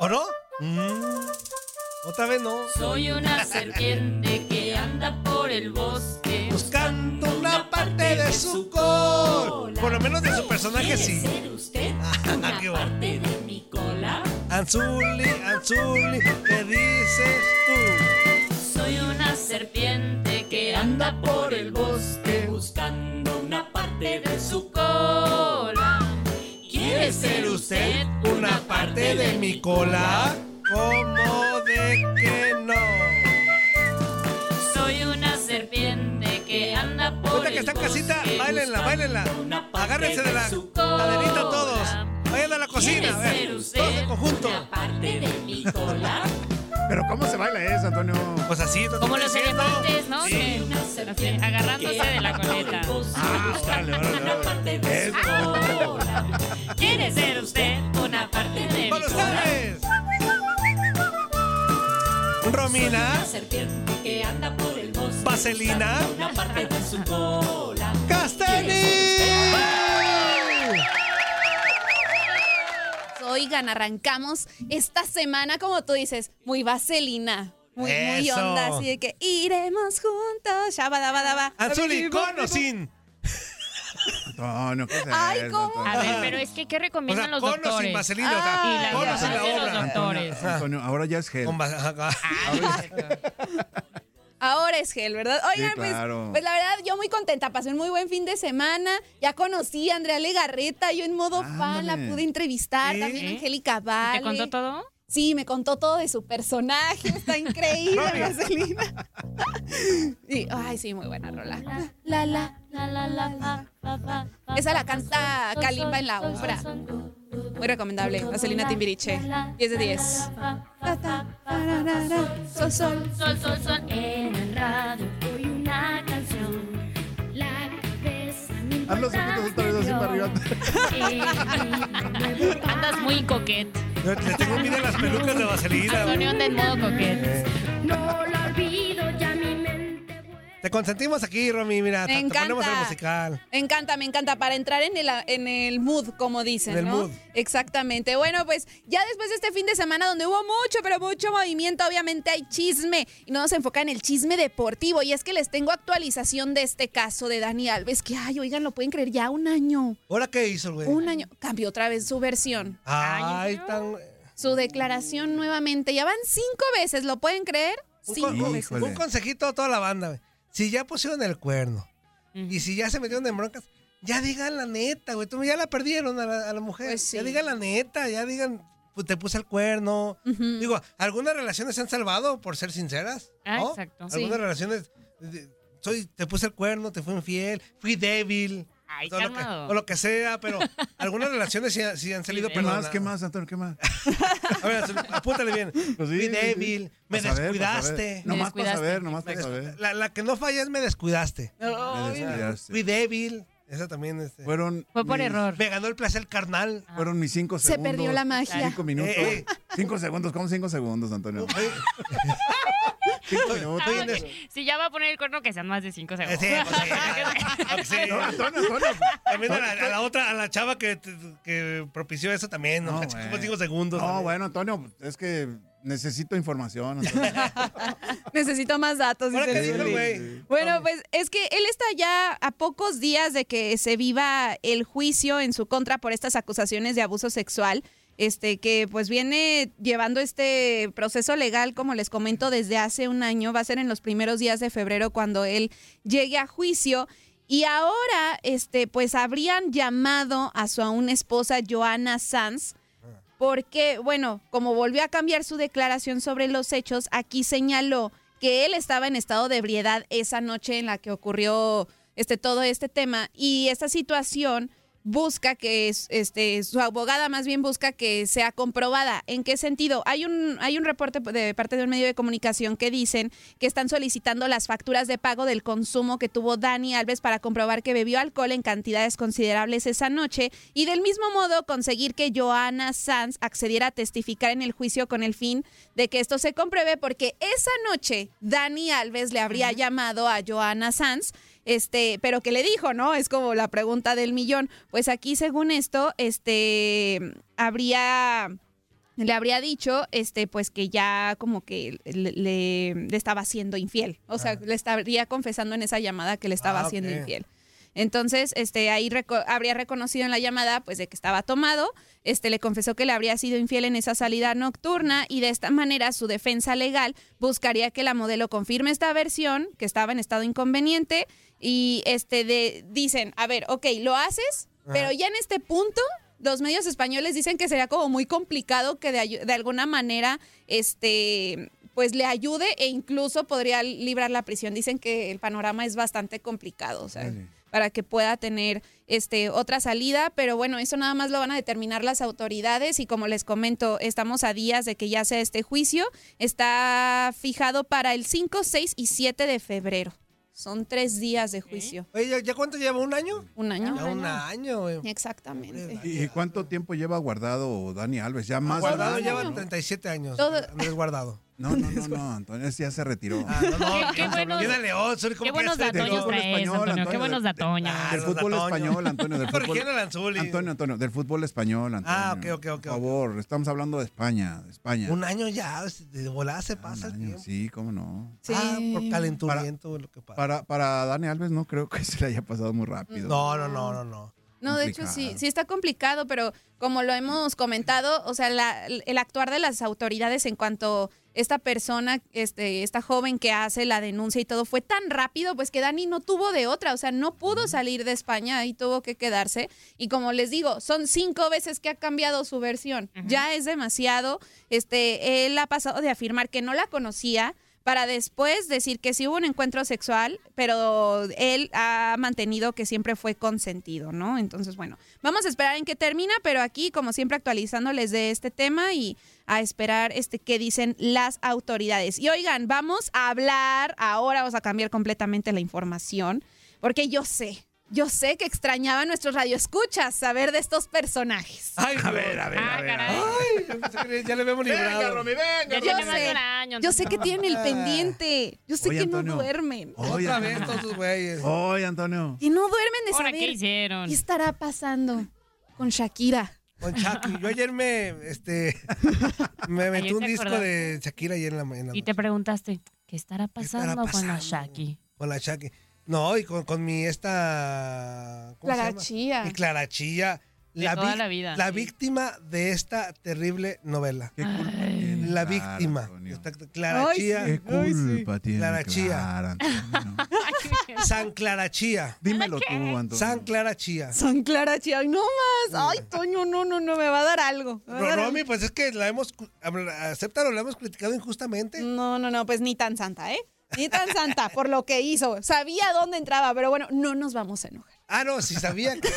¿O no? Mm, Otra vez no. Soy una serpiente que anda por el bosque. Buscando una parte de su col. Por lo menos de su personaje sí. (laughs) Ah, qué bueno. de mi cola? Anzuli, Anzuli, ¿qué dices tú? Soy una serpiente que anda por el bosque buscando una parte de su cola. ¿Quiere ser usted una parte de mi cola? ¿Cómo de que Ahorita que está en casita, bailenla, bailenla. Agárrense de la cola. todos. Vayan a la cocina, a ver, ¿Quiere ser usted todos en conjunto. una parte de mi cola? Pero ¿cómo se baila eso, Antonio? Pues así, Como los diciendo. elefantes, ¿no? Sí. Así, agarrándose de la coleta. Ah, órale, órale, órale. ¿Quiere ser usted una parte de mi ¡Con cola? ustedes! Romina, serpiente que anda por el bosque Vaselina, una parte de su cola. Castelli. Oigan, arrancamos esta semana, como tú dices, muy vaselina. Muy, muy onda, así de que iremos juntos. Shabadabadaba. Anzuli, ¿con o sin? Antonio, ¿qué es Ay, eso, ¿cómo? A ver, pero es que ¿qué O recomiendan sea, los con o sin doctores? vaselina, o Ah, sea, y la con o sin la de los doctores. Antonio, ahora ya es gel. Ahora es gel, ¿verdad? Oigan, Sí, claro. pues, pues la verdad, yo muy contenta. Pasé un muy buen fin de semana. Ya conocí a Andrea Legarreta. Yo en modo fan la pude entrevistar. ¿Sí? También a Angélica Vale. ¿Te contó todo? Sí, me contó todo de su personaje. Está (laughs) increíble, Vaselina. (laughs) Y, ay, sí, muy buena rola. La, la, La, la, la, la, la, la, la, Esa la canta Kalimba en la obra. Muy recomendable. Vaselina Timbiriche. 10 de 10. Ta, ta, tararara, Sol, sol. Sol, sol, sol, en el radio oí una canción. La cabeza Haz los ojitos otra vez así para arriba. (laughs) Andas muy coquet. Le tengo miedo a las pelucas de vaselina. Antonio anda en modo coquet. No mi mente Te consentimos aquí, Romy, mira, Me te, te ponemos el encanta. musical. Me encanta, me encanta, para entrar en el, en el mood, como dicen, En el ¿no? mood. Exactamente. Bueno, pues ya después de este fin de semana donde hubo mucho, pero mucho movimiento, obviamente hay chisme. Y nos vamos a enfocar en el chisme deportivo. Y es que les tengo actualización de este caso de Dani Alves, que, ay, oigan, lo pueden creer, ya un año. ¿Ahora qué hizo, güey? Un año. Cambió otra vez su versión. Ay, tan... Su declaración nuevamente. Ya van cinco veces, ¿lo pueden creer? Un, Cinco con- un- un consejito a toda la banda, güey. Si ya pusieron el cuerno Y si ya se metieron en broncas, ya digan la neta, güey. Tú ya la perdieron a la, a la mujer. Pues sí. Ya digan la neta, ya digan, pues te puse el cuerno. Digo, algunas relaciones se han salvado por ser sinceras. Ah, ¿no? exacto. Sí. Algunas relaciones, soy, te puse el cuerno, te fui infiel, fui débil. Ay, o, lo que, calmado. o lo que sea, pero (laughs) algunas relaciones sí, han- sí han salido ¿Qué más? ¿Qué más, Antonio? ¿Qué más? (laughs) A ver, apúntale bien. Pues sí, fui sí, sí. débil, me descuidaste. saber. Nomás para saber, nomás Me para saber. La, la que no falla es me descuidaste. Me descuidaste. Fui débil. Esa también. Este, Fueron Fue por mis- error. me ganó el placer carnal. Fueron mis cinco Se segundos. perdió la magia. Cinco minutos. Eh, eh. Cinco segundos. ¿Cómo cinco segundos, Antonio? Cinco minutos. Ah. Si ya va a poner el cuerno, que sean más de 5 eh, segundos. sí, pues sí, (laughs) sí. No, Antonio, Antonio. También a la, a la otra, a la chava que, que propició eso también, ¿no? No, Como bueno. cinco segundos. No, también. bueno, Antonio, es que necesito información. (laughs) Antonio. Necesito más datos. ¿Ahora dice? Bueno, pues es que él está ya a pocos días de que se viva el juicio en su contra por estas acusaciones de abuso sexual. Este, que pues viene llevando este proceso legal, como les comento, desde hace un año. Va a ser en los primeros días de febrero cuando él llegue a juicio. Y ahora, este, pues habrían llamado a su aún esposa Joana Sanz, porque, bueno, como volvió a cambiar su declaración sobre los hechos, aquí señaló que él estaba en estado de ebriedad esa noche en la que ocurrió este, todo este tema y esta situación busca que es- este su abogada más bien busca que sea comprobada. ¿En qué sentido? Hay un hay un reporte de parte de un medio de comunicación que dicen que están solicitando las facturas de pago del consumo que tuvo Dani Alves para comprobar que bebió alcohol en cantidades considerables esa noche y del mismo modo conseguir que Joana Sanz accediera a testificar en el juicio con el fin de que esto se compruebe porque esa noche Dani Alves le habría llamado a Joana Sanz este, pero que le dijo, ¿no? Es como la pregunta del millón. Pues aquí, según esto, este, habría, le habría dicho, este, pues que ya como que le, le- le estaba siendo infiel. O sea, le estaría confesando en esa llamada que le estaba Ah, siendo ok. infiel. Entonces, este, ahí reco- habría reconocido en la llamada, pues, de que estaba tomado. Este, le confesó que le habría sido infiel en esa salida nocturna y de esta manera su defensa legal buscaría que la modelo confirme esta versión, que estaba en estado inconveniente y este, de, dicen, a ver, ok, lo haces, pero ya en este punto los medios españoles dicen que sería como muy complicado que de, alguna manera este pues le ayude e incluso podría librar la prisión. Dicen que el panorama es bastante complicado, o sea. Para que pueda tener este otra salida, pero bueno, eso nada más lo van a determinar las autoridades y como les comento, estamos a días de que ya sea este juicio, está fijado para el 5, 6 y 7 de febrero. Son tres días de juicio, Oye, ¿ya, ya cuánto lleva? ¿Un año? un año. Ya un año. Exactamente. ¿Y cuánto tiempo lleva guardado Dani Alves? Ya más Guardado lleva ¿no? 37 años. Todo- Andrés Guardado. No, no, no, no, Antonio ese ya se retiró. Ah, no, no. Qué- qué buenos- León, soy como Qué buenos retiró. datoños traes, español, Antonio. Qué buenos de- datoños. Ah, del fútbol datoños. español, Antonio, del (laughs) fútbol. Antonio, Antonio, del fútbol español, Antonio. Ah, ok, ok, ok, Por favor, estamos hablando de España, de España. Un año ya, de volada se pasa el año, tiempo. Sí, cómo no. Sí. Ah, por calenturiento, lo que pasa. Para, para Dani Alves no creo que (laughs) se le haya pasado muy rápido. No, no, no, no, no. No, de hecho sí, sí está complicado, pero como lo hemos comentado, o sea, la- el actuar de las autoridades en cuanto esta persona, este, esta joven que hace la denuncia y todo fue tan rápido, pues que Dani no tuvo de otra, o sea, no pudo salir de España y tuvo que quedarse. Y como les digo, son cinco veces que ha cambiado su versión, ya es demasiado. Este, él ha pasado de afirmar que no la conocía para después decir que sí hubo un encuentro sexual, pero él ha mantenido que siempre fue consentido, ¿no? Entonces, bueno, vamos a esperar en qué termina, pero aquí, como siempre, actualizándoles de este tema y a esperar este qué dicen las autoridades. Y oigan, vamos a hablar, ahora vamos a cambiar completamente la información, porque yo sé, yo sé que extrañaban nuestros radioescuchas saber de estos personajes. Ay, A ver, a ver, Ah, a ver. caray. Ay, yo ya le (laughs) Venga, librado. Romy, Ya venga, tiene Romy. un año. Yo sé que tienen el Ah. pendiente, yo sé Oye, que Antonio. no duermen. Oye, Otra vez Antonio. todos sus güeyes. Oye, Antonio. Que no duermen de ¿Ahora saber qué hicieron? qué estará pasando con Shakira. Con Shakira. Yo ayer me, este, (laughs) me Ayer un disco de Shakira ayer en la mañana. Y te preguntaste, ¿qué estará estará pasando con la pasando? Shaki? Con la Shakira. No, y con, con mi esta... ¿cómo se Clara llama? Chía. Mi Clara Chía. De toda vic- la vida, La sí. víctima de esta terrible novela. ¿Qué culpa tiene La Clara, víctima. Antonio? Esta Clara Ay, Chía. ¿Qué culpa tiene Clara Chía. Clara, Antonio? (laughs) San Clara Chía. (laughs) Dímelo tú, Antonio. San Clara Chía. San Clara Chía, ay, no más. Ay, Toño, no, no, no, me va a dar algo. Ro- dar Romy, pues es que la hemos, acéptalo, la hemos criticado injustamente. No, no, no, pues ni tan santa, ¿eh? Ni tan santa por lo que hizo. Sabía dónde entraba, pero bueno, no nos vamos a enojar. Ah, no, sí sabía. que-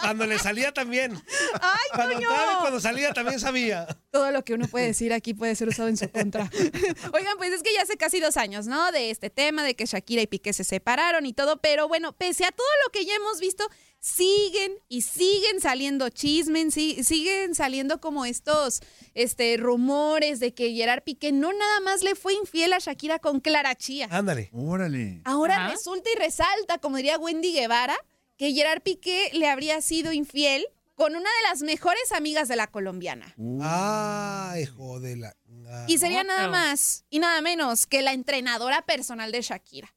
cuando le salía también. ¡Ay, Cuando Toño! entraba y cuando salía también sabía. Todo lo que uno puede decir aquí puede ser usado en su contra. (laughs) Oigan, pues es que ya hace casi dos años, ¿no? De este tema, de que Shakira y Piqué se separaron y todo, pero bueno, pese a todo lo que ya hemos visto, siguen y siguen saliendo chismes, sí- siguen saliendo como estos este, rumores de que Gerard Piqué no nada más le fue infiel a Shakira con Clara Chía. Ándale. Órale. Ahora Ajá. resulta y resalta, como diría Wendy Guevara, que Gerard Piqué le habría sido infiel con una de las mejores amigas de la colombiana. Ay, hijo de la. Y sería nada más y nada menos que la entrenadora personal de Shakira.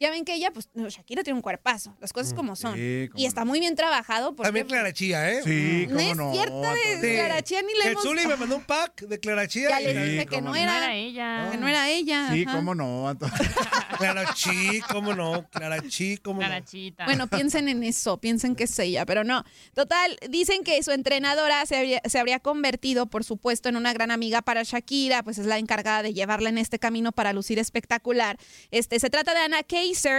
Ya ven que ella, pues, no, Shakira tiene un cuerpazo, las cosas como son. sí, cómo y está muy bien trabajado porque También Clara Chía, ¿eh? Sí, no cómo es no. cierto de Antonio. Clara Chía ni le El hemos... Zuli me (laughs) mandó un pack de Clara Chía. Ya y- le Sí, dije que no no. No era, era ella. que no era ella. Sí, ajá. cómo no, Antonio. (laughs) Clara Chi, cómo no. Clara Chi, cómo no. Carachita. Bueno, piensen en eso, piensen que es ella, pero no. Total, dicen que su entrenadora se habría, se habría convertido, por supuesto, en una gran amiga para Shakira, pues es la encargada de llevarla en este camino para lucir espectacular. Este, se trata de Ana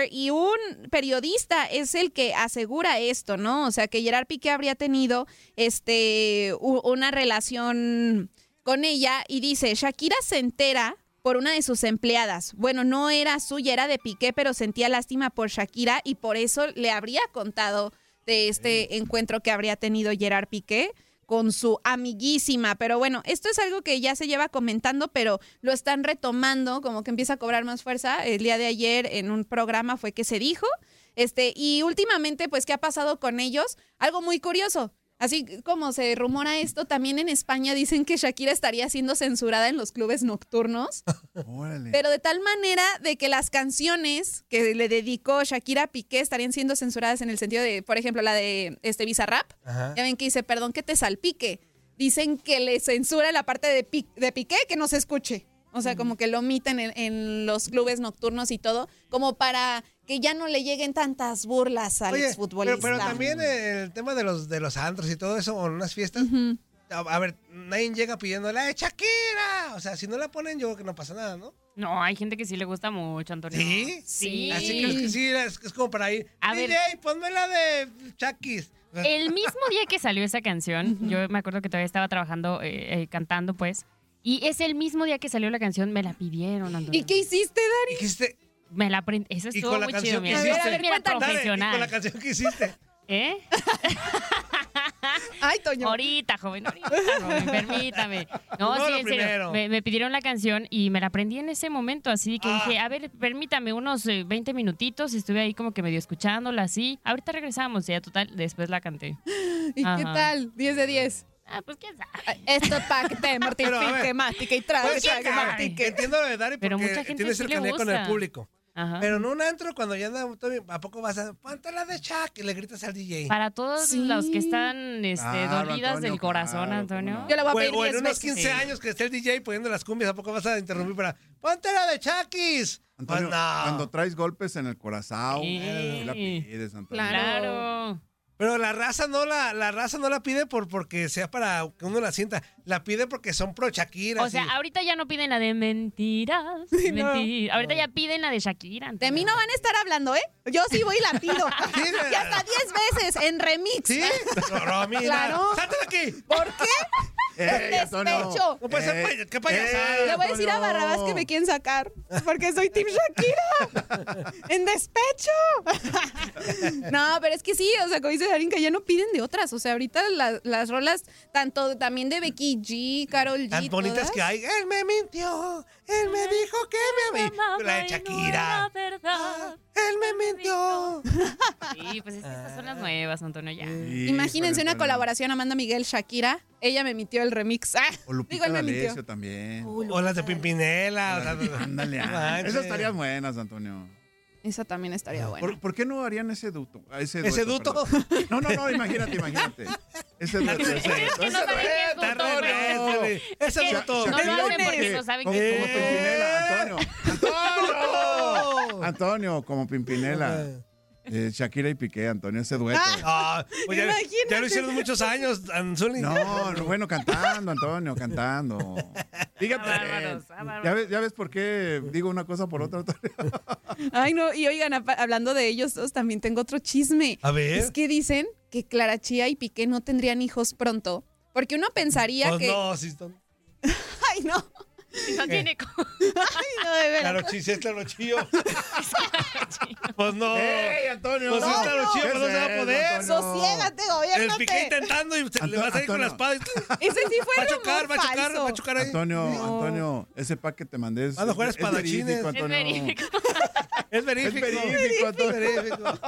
Y un periodista es el que asegura esto, ¿no? O sea, que Gerard Piqué habría tenido este, una relación con ella y dice, Shakira se entera por una de sus empleadas. Bueno, no era suya, era de Piqué, pero sentía lástima por Shakira y por eso le habría contado de este encuentro que habría tenido Gerard Piqué con su amiguísima. Pero bueno, esto es algo que ya se lleva comentando, pero lo están retomando, como que empieza a cobrar más fuerza. El día de ayer en un programa fue que se dijo. Este, y últimamente, pues, ¿qué ha pasado con ellos? Algo muy curioso. Así como se rumora esto, también en España dicen que Shakira estaría siendo censurada en los clubes nocturnos, (laughs) Órale. pero de tal manera de que las canciones que le dedicó Shakira a Piqué estarían siendo censuradas en el sentido de, por ejemplo, la de este Bizarrap. Ajá. Ya ven que dice, perdón que te salpique. Dicen que le censura la parte de, Pi- de Piqué que no se escuche. O sea, como que lo omiten en, en los clubes nocturnos y todo, como para que ya no le lleguen tantas burlas al Oye, exfutbolista. pero, pero también el tema de los, de los antros y todo eso, o en unas fiestas. a, a ver, nadie llega pidiéndole, ¡eh, Shakira! O sea, si no la ponen, yo creo que no pasa nada, ¿no? No, hay gente que sí le gusta mucho, Antonio. ¿Sí? Sí. Así que es, que sí, es, es como para ir. A DJ, ver. ponme la de Chakis. El mismo día que salió esa canción, yo me acuerdo que todavía estaba trabajando, eh, eh, cantando, pues. Y es el mismo día que salió la canción, me la pidieron, Antonio. ¿Y qué hiciste, Dani? Dijiste, Me la aprendí. Eso y estuvo con la muy chido, mira. A ver, Mira, cuéntame. Dale, y profesional. con la canción que hiciste. ¿Eh? (laughs) Ay, Toño. Ahorita, joven, ahorita, joven, permítame. No, No, sí, en serio. Me, me pidieron la canción y me la aprendí en ese momento, así que Ah. dije, a ver, permítame unos eh, 20 minutitos, estuve ahí como que medio escuchándola así. Ahorita regresamos, ya total, después la canté. (laughs) ¿Y qué tal? 10 de 10. Ah, pues quién sabe. Esto para que te (laughs) mortifique, mastique y Pues, trague, sí. Entiendo lo de Dari Pero mucha gente tiene sí le cercanía con el público. Ajá. Pero en un antro, cuando ya anda, todo- ¿a poco vas a ponte la de Chuck y le gritas al DJ? Para todos Sí. los que están este, Claro, dolidas Antonio, del corazón, claro, Antonio. Yo la voy a O, pedir o en 10 unos veces. 15 años que esté el DJ poniendo las cumbias, ¿a poco vas a interrumpir para ponte la de Chakis? Antonio, Pues no. cuando traes golpes en el corazón, Sí. la pides, Antonio. Claro. Claro. Pero la raza no la, la raza no la pide por porque sea para que uno la sienta. La pide porque son pro Shakira. O sea, sí. ahorita ya no piden la de mentiras. mentiras. Ahorita ya piden la de Shakira. De mí no van a estar hablando, ¿eh? Yo sí voy y la pido. (laughs) Sí, y hasta 10 veces en remix. ¿Sí? No, Claro. no. ¡Sáltate de aquí! ¿por qué? (laughs) Antonio. despecho. No puede ser Ey, pay- qué payasada. ey, Le voy a decir a. Barrabás que me quieren sacar. Porque soy Team Shakira. (laughs) en despecho. no, pero es que sí, o sea, como dice Darín, que ya no piden de otras. O sea, ahorita la- las rolas, tanto también de Becky G, Carol G. Tan bonitas todas. que hay. Él me mintió. Él me dijo que me amaba. La de no Shakira. era verdad. Él me mintió. Sí, pues es que estas son las nuevas, Antonio, ya. Sí, Imagínense una colaboración Amanda Miguel Shakira. Ella me mintió el remix. Ah, O Lupita digo, él me mintió. D'Alessio también. O las de Pimpinela. o sea, Ándale, no ah, esas estarían buenas, Antonio. Esa también estaría buena. ¿Por, por qué no harían ese duto? Ese, ¿Ese dueto, duto? perdón. No, no, no, imagínate, imagínate. Ese (laughs) dueto, ese dueto. que no saben qué es Está dueto. Ese que bruto. no lo hacen porque no saben como, que como es Pimpinela, Antonio. ¡Antonio! (laughs) Antonio, como Pimpinela. Eh, Shakira y Piqué, Antonio, ese dueto. Ah, pues ya, Imagínate. ya lo hicieron muchos años, Anzuli. No, no, bueno, cantando, Antonio, cantando. Fíjate. Ah, bárbaros, ah, bárbaros. ¿Ya ves, ¿Ya ves por qué digo una cosa por otra, Antonio? Ay, no, y oigan, hablando de ellos dos, también tengo otro chisme. A ver. Es que dicen que Clara Chía y Piqué no tendrían hijos pronto. Porque uno pensaría Pues que. no, sí están. (laughs) Ay, no. No tiene co- Ay, no, de veras. Claro, (laughs) sí, sí es claro chío. Pues no. ¡Ey, Antonio! Pues sí, No, claro, no. chío, pero no se va a ¿Qué es poder. eso, Antonio? Sosiégate, El piqué intentando y se le va a salir con la espada. Ese sí fue Va a chocar, rumor va a chocar, falso. va a chocar ahí. Antonio, Antonio, ese pack que te mandé es, Van a jugar es- es espadachines. verídico, Es Es Antonio. verídico. Es (laughs) Es verídico. verídico, Antonio. Es verídico.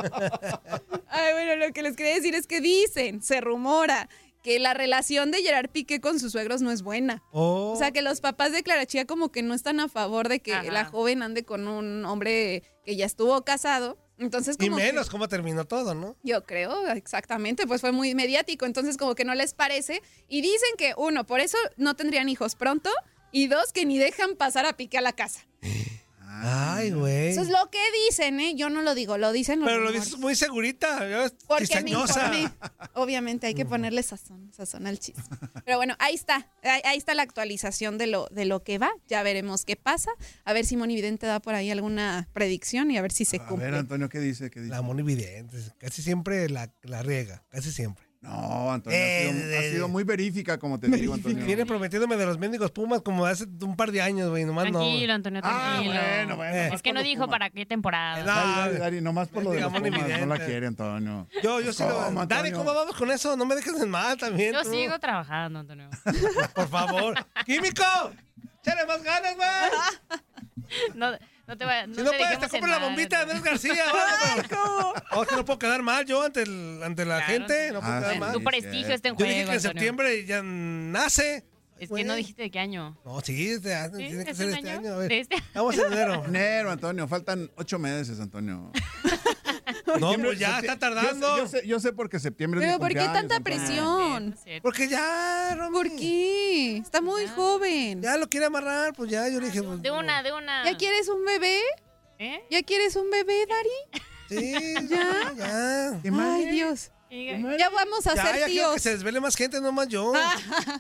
Ay, bueno, lo que les quería decir es que dicen, se rumora, que la relación de Gerard Piqué con sus suegros no es buena. Oh. O sea, que los papás de Clara Chía como que no están a favor de que Ajá. la joven ande con un hombre que ya estuvo casado. Entonces, y que- menos cómo terminó todo, ¿no? yo creo, exactamente, pues fue muy mediático, entonces como que no les parece. Y dicen que, uno, por eso no tendrían hijos pronto, y dos, que ni dejan pasar a Piqué a la casa. (gasps) (laughs) Ay, güey. Eso es lo que dicen, ¿eh? Yo no lo digo, lo dicen los Pero lo dices muy segurita. Porque me informé. Obviamente hay que ponerle sazón, sazón al chisme. (laughs) Pero bueno, ahí está. Ahí, ahí está la actualización de lo, de lo que va. Ya veremos qué pasa. A ver si Moni Vidente da por ahí alguna predicción y a ver si se A cumple. ver, Antonio, ¿qué dice? ¿Qué dice? La monividente. Casi siempre la, la riega. Casi siempre. No, Antonio, ha, Eh, sido, ha sido muy verífica, como te digo, Antonio. Viene prometiéndome de los mendigos Pumas como hace un par de años, güey. Nomás no. Tranquilo, Antonio, Ah, tranquilo. bueno, bueno. Eh. Es que no dijo Pumas. para qué temporada. No. Dari, nomás por lo de los Digamos Pumas, no la quiere, Antonio. Yo, yo sí lo. ¿Cómo, Dani, Antonio? ¿cómo vamos con eso? No me dejes en mal también. Yo tú. sigo trabajando, Antonio. (laughs) Por favor. ¡Químico! ¡Échale más ganas, güey! (laughs) No, no te va, no Si no te puedes, te compro la bombita de Antonio. Andrés García. (laughs) vale, pero- (laughs) Oh, que no puedo quedar mal yo ante, el- ante la Claro, gente. No puedo Ah, quedar sí. mal. Tu prestigio está en Yo juego, dije que en Antonio. septiembre ya nace. Es que no dijiste de qué año. No, sí, este año, ¿Sí? tiene que ¿Es ser este año? año. A ver. ¿De este? Vamos en enero. Enero, Antonio, faltan ocho meses, Antonio. (laughs) (laughs) No, pues ya está tardando. Yo sé, yo sé, yo sé porque septiembre es Pero mi ¿por qué tanta presión? Es cierto. Porque ya, Romy. ¿Por qué? Está muy joven. Ya lo quiere amarrar, pues ya, yo le dije. Pues, De una, de una. ¿Ya quieres un bebé? ¿Eh? ¿Ya quieres un bebé, Dari? Sí, (laughs) ¿Ya? ya. Ay, Dios. Ya vamos a Ya, ser ya quiero que tíos. se desvele más gente, no más yo.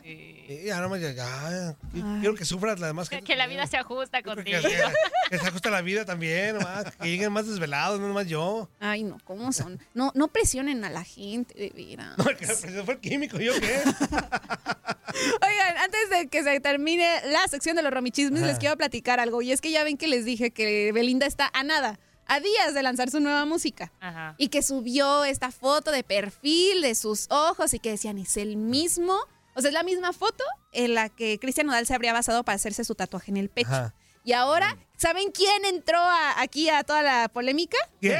Sí. (laughs) Sí, ya, no más ya, ya. Quiero que sufras la demás Que, gente. que la vida se ajusta contigo. Que, que- que se ajuste la vida también, nomás, que lleguen más desvelados, no más yo. Ay, no, ¿cómo son? No, no presionen a la gente, de veras. (laughs) No, que la fue el químico, ¿yo qué? (laughs) Oigan, antes de que se termine la sección de los romichismes, les quiero platicar algo. Y es que ya ven que les dije que Belinda está a nada, a días de lanzar su nueva música. Ajá. Y que subió esta foto de perfil de sus ojos y que decían, es el mismo. O sea, es la misma foto en la que Cristian Nodal se habría basado para hacerse su tatuaje en el pecho. Ajá. Y ahora, ¿saben quién entró a- aquí a toda la polémica? ¿Quién?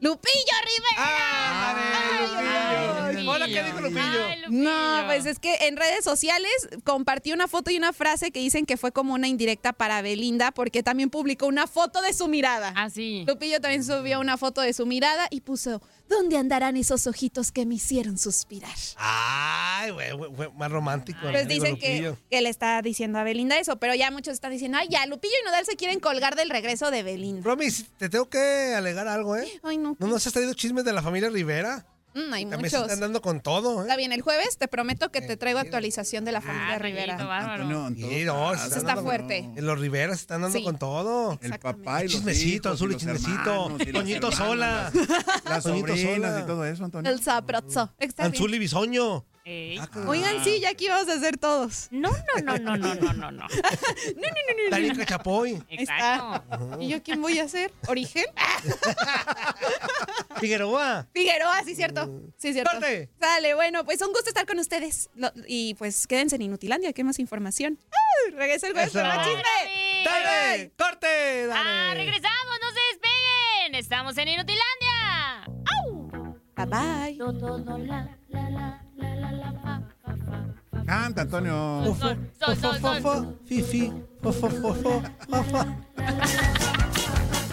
¡Lupillo Rivera! ¡Ah, Ay, Lupillo! ay, Hola, ¿qué dijo Lupillo? Ay, Lupillo. No, pues es que en redes sociales compartió una foto y una frase que dicen que fue como una indirecta para Belinda porque también publicó una foto de su mirada. Ah, sí. Lupillo también subió una foto de su mirada y puso, ¿dónde andarán esos ojitos que me hicieron suspirar? Ay, güey, más romántico. Pues dicen que, que le está diciendo a Belinda eso, pero ya muchos están diciendo, ay, ya, Lupillo y Nodal se quieren colgar del regreso de Belinda. Romy, te tengo que alegar algo, ¿eh? Ay, no, ¿No nos has traído chismes de la familia Rivera? Mm, hay También se muchos. están dando con todo, Está ¿eh? bien, el jueves te prometo que te traigo actualización de la familia Ah, Rivera. Sí, no, se está fuerte. Los Rivera se están dando Sí. con todo. El papá y los Chismecito, Azul y los chismecito. y Toñito sola. Las, sobrinas sola. y todo eso, Antonio. El. Está bien. Anzuli Bisoño. Ah, Oigan, sí, ya aquí vamos a hacer todos. No, no, no, no, no, no, no, no. Danica Chapoy. Ahí está. Exacto. ¿Y yo quién voy a ser? ¿Origen? Figueroa. Figueroa, sí, cierto. Sí, cierto. ¡Corte! Sale, bueno, pues un gusto estar con ustedes. Lo- y pues quédense en Inutilandia, que hay más información. ¡Ah! Regresa el jueves Eso. con más chisme. ¡Dale! ¡Corte! ¡Dale! Ah, regresamos, no se despeguen. Estamos en Inutilandia. Bye bye. Fa. Canta, Antonio. Sol, sol, sol, sol. Fo, Fifi. Fo, fo, fo, fo, fo, fo. (laughs)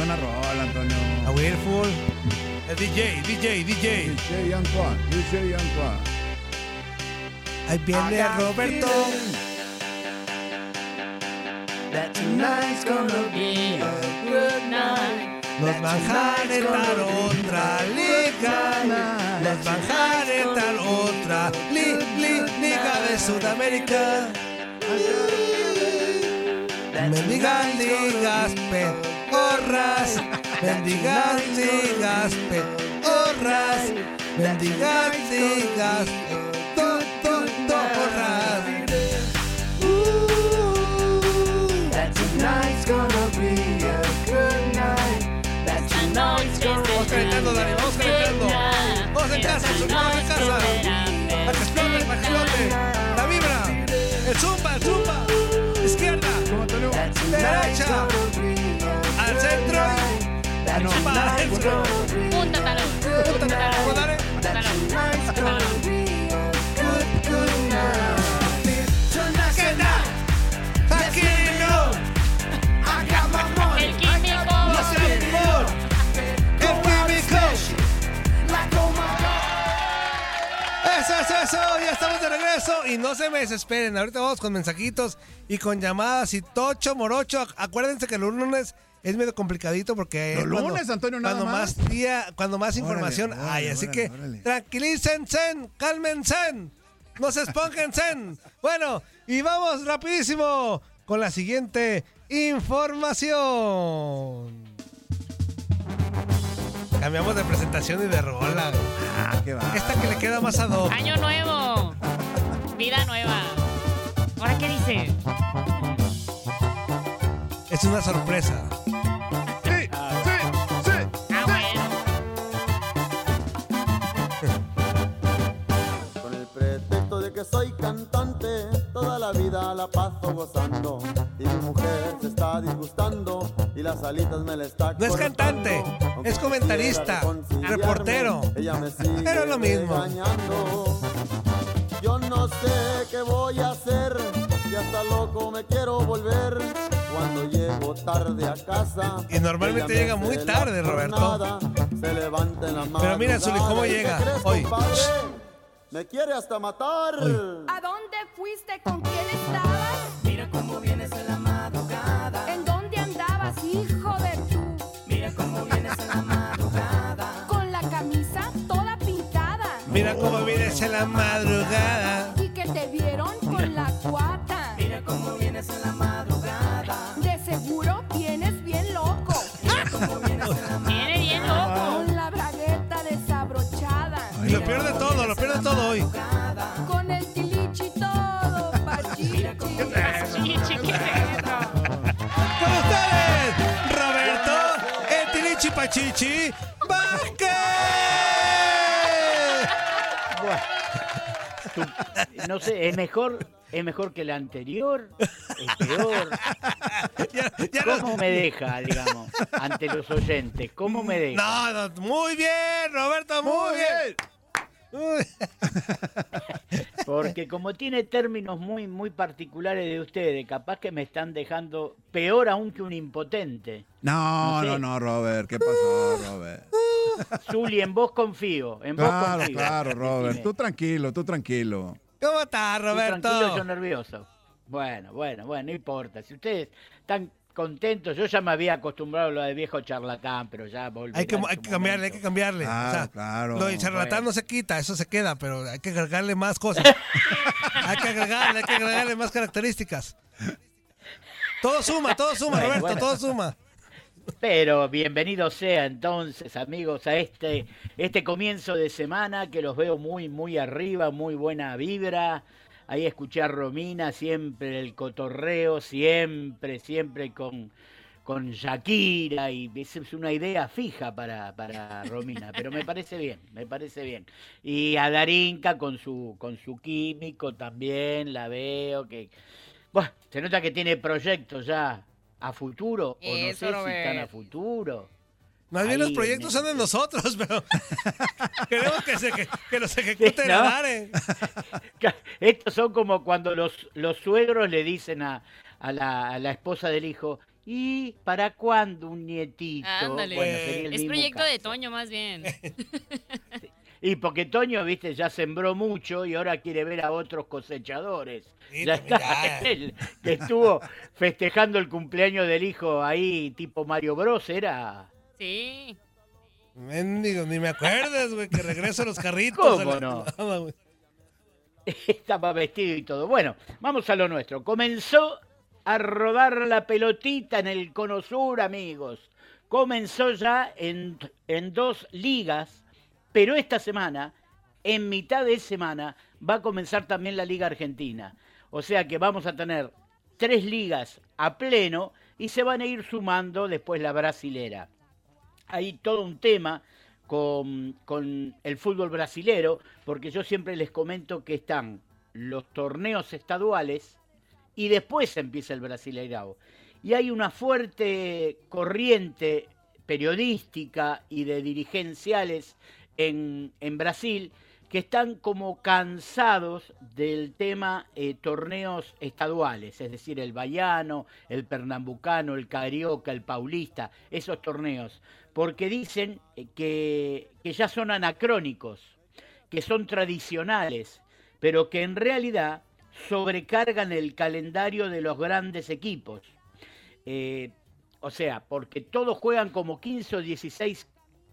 Buena rola, Antonio. A Willful. El DJ, DJ, DJ. DJ Antoine, DJ Antoine. Ahí viene Roberto. Los manjares tal otra liga. Los manjares tal otra li, li, liga de Sudamérica. Mendigas ligas peorras. Mendigas ligas peorras. Mendigas ligas to, to. Vamos calentando, Dani, vamos calentando. Vamos en casa. Para que explote, para que explote. Punta talón. Punta talón. Punta talón. Eso es eso, ya estamos de regreso y no se me desesperen, ahorita vamos con mensajitos y con llamadas y tocho, morocho, Ac- acuérdense que los lunes es medio complicadito porque Los cuando- lunes, Antonio, nada cuando más. más día, cuando más información órale, hay, así órale, que órale. tranquilícense, cálmense, no se espóngense. (laughs) Bueno, y vamos rapidísimo con la siguiente información. Cambiamos de presentación y de rola. Ah, qué va. Esta que le queda más ad hoc. Año nuevo. Vida nueva. ¿Ahora qué dice? Es una sorpresa. Sí, sí, sí. Ah. Con el pretexto de que soy cantante, toda la vida la paso gozando. Y mi mujer se está disgustando y las alitas me la está No es cantante, es comentarista, reportero. Ella me sigue (laughs) Pero lo mismo. Yo no sé qué voy a hacer, y hasta loco me quiero volver. Cuando llego tarde a casa. Y normalmente llega muy tarde, Roberto. Se levanta en la Pero mira, Zuli, ¿cómo madrugada, ¿y qué llega hoy? Me quiere hasta matar. ¿A dónde fuiste? ¿Con quién estabas? Mira cómo vienes en la madrugada. ¿En dónde andabas, hijo de tú? Mira cómo vienes en la madrugada. Con la camisa toda pintada. Mira cómo vienes en la madrugada. Y que te vieron con la cuata. Pachichi, Vázquez. No sé, es mejor, es mejor que la anterior, es peor. Ya- ya no- ¿Cómo me deja, digamos, ante los oyentes? ¿Cómo me deja? No, no, muy bien, Roberto, muy, Muy bien. (laughs) Porque como tiene términos muy, muy particulares de ustedes, capaz que me están dejando peor aún que un impotente. No, No sé. no, no, Robert. ¿Qué pasó, Robert? (laughs) Zuli, en vos confío, en vos Claro, confío. claro, Robert. Decime, Tú tranquilo, tú tranquilo. ¿Cómo estás, tú tranquilo, yo Roberto? nervioso. Bueno, bueno, bueno, no importa. Si ustedes están contentos, yo ya me había acostumbrado a lo de viejo charlatán, pero ya volví. Hay que, hay que cambiarle, hay que cambiarle. O sea, claro. Lo de charlatán Bueno. no se quita, eso se queda, pero hay que agregarle más cosas. (laughs) hay que agregarle, hay que agregarle más características. Todo suma, todo suma, Bueno, Roberto, bueno. todo suma. Pero bienvenido sea entonces, amigos, a este, este comienzo de semana que los veo muy, muy arriba, muy buena vibra. Ahí escuché a Romina, siempre el cotorreo, siempre, siempre con, con Shakira y es es una idea fija para, para Romina, pero me parece bien, me parece bien. Y a Darinka con su, con su químico también la veo que... Bueno, se nota que tiene proyectos ya a futuro, o no sé si están a futuro. Más bien los proyectos son de nosotros, pero (laughs) queremos que, se, que, que los ejecute ¿No? (laughs) Ca- Estos son como cuando los, los suegros le dicen a, a la, a la esposa del hijo, ¿y para cuándo un nietito? Ándale. Bueno, sería el es mismo proyecto caso. de Toño, más bien. (laughs) Y porque Toño, viste, ya sembró mucho y ahora quiere ver a otros cosechadores. Sí, ya está él, que estuvo festejando el cumpleaños del hijo ahí, tipo Mario Bros, era... Sí. Mendigo, ni me acuerdes, güey, que regreso a los carritos. ¿Cómo a la- no? (laughs) Estaba vestido y todo. Bueno, vamos a lo nuestro. Comenzó a rodar la pelotita en el Cono Sur, amigos. Comenzó ya en, en dos ligas, pero esta semana, en mitad de semana, va a comenzar también la Liga Argentina. O sea que vamos a tener tres ligas a pleno y se van a ir sumando después la brasilera hay todo un tema con, con el fútbol brasilero, porque yo siempre les comento que están los torneos estaduales y después empieza el Brasileirao. Y hay una fuerte corriente periodística y de dirigenciales en, en Brasil que están como cansados del tema eh, torneos estaduales, es decir, el baiano, el pernambucano, el carioca, el paulista, esos torneos, porque dicen eh, que, que ya son anacrónicos, que son tradicionales, pero que en realidad sobrecargan el calendario de los grandes equipos. Eh, o sea, porque todos juegan como 15 o 16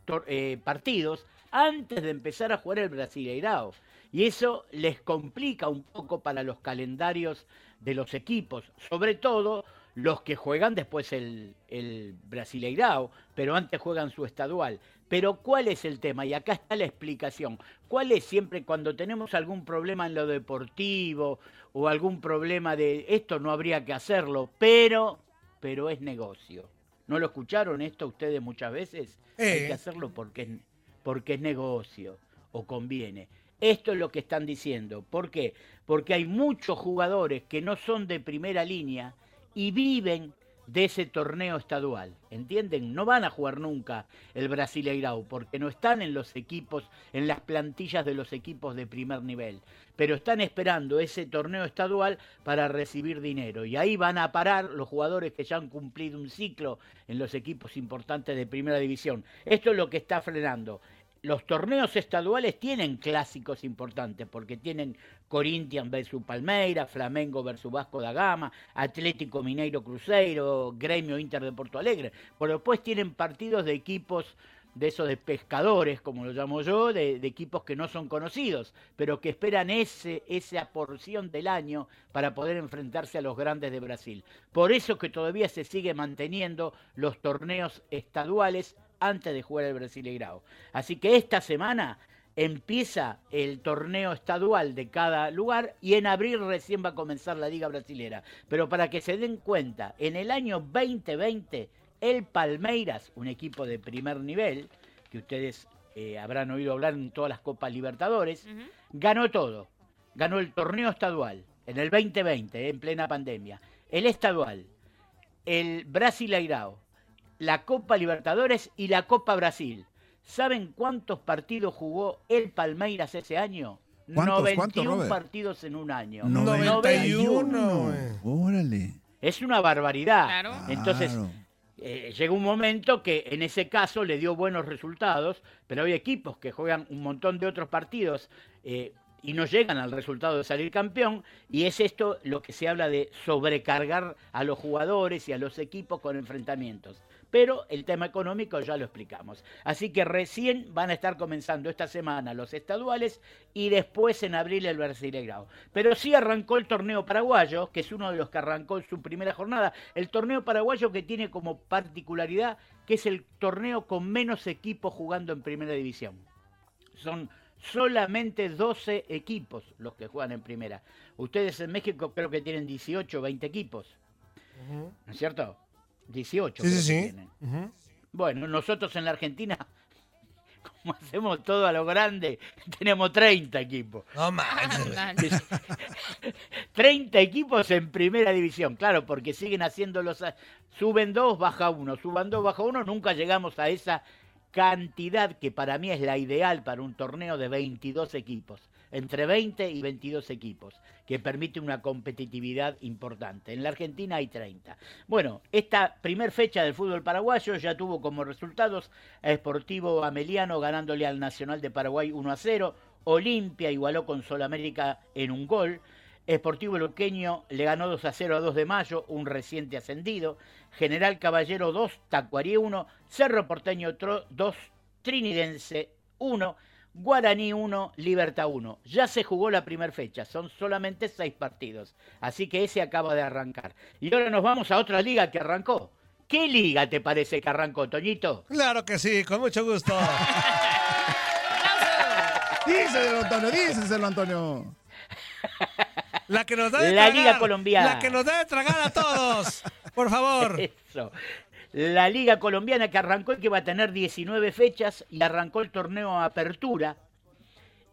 tor- eh, partidos antes de empezar a jugar el Brasileirao. Y eso les complica un poco para los calendarios de los equipos, sobre todo los que juegan después el, el Brasileirao, pero antes juegan su estadual. Pero ¿cuál es el tema? Y acá está la explicación. ¿Cuál es siempre cuando tenemos algún problema en lo deportivo o algún problema de esto no habría que hacerlo, pero, pero es negocio? ¿No lo escucharon esto ustedes muchas veces? Hay que hacerlo porque porque es negocio o conviene. Esto es lo que están diciendo. ¿Por qué? Porque hay muchos jugadores que no son de primera línea y viven de ese torneo estadual. ¿Entienden? No van a jugar nunca el Brasileirao porque no están en los equipos, en las plantillas de los equipos de primer nivel, pero están esperando ese torneo estadual para recibir dinero y ahí van a parar los jugadores que ya han cumplido un ciclo en los equipos importantes de primera división. Esto es lo que está frenando. Los torneos estaduales tienen clásicos importantes porque tienen Corinthians versus Palmeiras, Flamengo versus Vasco da Gama, Atlético Mineiro Cruzeiro, Gremio Inter de Porto Alegre. Pero después tienen partidos de equipos de esos de pescadores, como lo llamo yo, de, de equipos que no son conocidos, pero que esperan ese, esa porción del año para poder enfrentarse a los grandes de Brasil. Por eso que todavía se sigue manteniendo los torneos estaduales antes de jugar el Brasileirao. Así que esta semana empieza el torneo estadual de cada lugar y en abril recién va a comenzar la Liga Brasilera. Pero para que se den cuenta, en el año 2020 el Palmeiras, un equipo de primer nivel, que ustedes eh, habrán oído hablar en todas las Copas Libertadores, ganó todo. Ganó el torneo estadual en el 2020, eh, en plena pandemia. El estadual, el Brasileirao, la Copa Libertadores y la Copa Brasil. ¿Saben cuántos partidos jugó el Palmeiras ese año? ¿Cuántos, 91 cuántos, partidos en un año. 91, güey. Órale. Es una barbaridad. Claro. Entonces, eh, llega un momento que en ese caso le dio buenos resultados, pero hay equipos que juegan un montón de otros partidos eh, y no llegan al resultado de salir campeón, y es esto lo que se habla de sobrecargar a los jugadores y a los equipos con enfrentamientos. Pero el tema económico ya lo explicamos. Así que recién van a estar comenzando esta semana los estaduales y después en abril el Brasileirao. Pero sí arrancó el torneo paraguayo, que es uno de los que arrancó en su primera jornada. El torneo paraguayo que tiene como particularidad que es el torneo con menos equipos jugando en primera división. Son solamente 12 equipos los que juegan en primera. Ustedes en México creo que tienen 18 o 20 equipos. ¿No es cierto? 18. Sí, sí, que sí. Bueno, nosotros en la Argentina, (laughs) como hacemos todo a lo grande, tenemos 30 equipos. No manches. (laughs) 30 equipos en primera división, claro, porque siguen haciendo los... Suben dos, baja uno, suban dos, baja uno, nunca llegamos a esa cantidad que para mí es la ideal para un torneo de 22 equipos, entre 20 y 22 equipos, que permite una competitividad importante. En la Argentina hay 30. Bueno, esta primer fecha del fútbol paraguayo ya tuvo como resultados a Sportivo Ameliano ganándole al Nacional de Paraguay 1 a 0, Olimpia igualó con Sol América en un gol, Esportivo Luqueño le ganó 2 a 0 a 2 de mayo, un reciente ascendido. General Caballero 2, Tacuarí 1, Cerro Porteño 2, Trinidense 1, Guaraní 1, Libertad 1. Ya se jugó la primera fecha, son solamente seis partidos. Así que ese acaba de arrancar. Y ahora nos vamos a otra liga que arrancó. ¿Qué liga te parece que arrancó, Toñito? Claro que sí, con mucho gusto. (laughs) Díselo, Antonio, díselo, Antonio. (laughs) La que nos da de La tragar, Liga Colombiana. La que nos da de tragar a todos. Por favor. (laughs) Eso. La Liga Colombiana que arrancó y que va a tener 19 fechas y arrancó el torneo Apertura,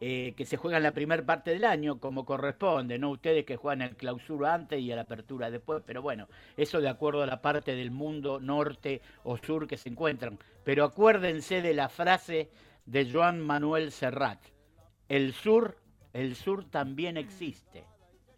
eh, que se juega en la primera parte del año, como corresponde, no ustedes que juegan el clausura antes y el apertura después, pero bueno, eso de acuerdo a la parte del mundo norte o sur que se encuentran. Pero acuérdense de la frase de Joan Manuel Serrat, el sur, el sur también existe.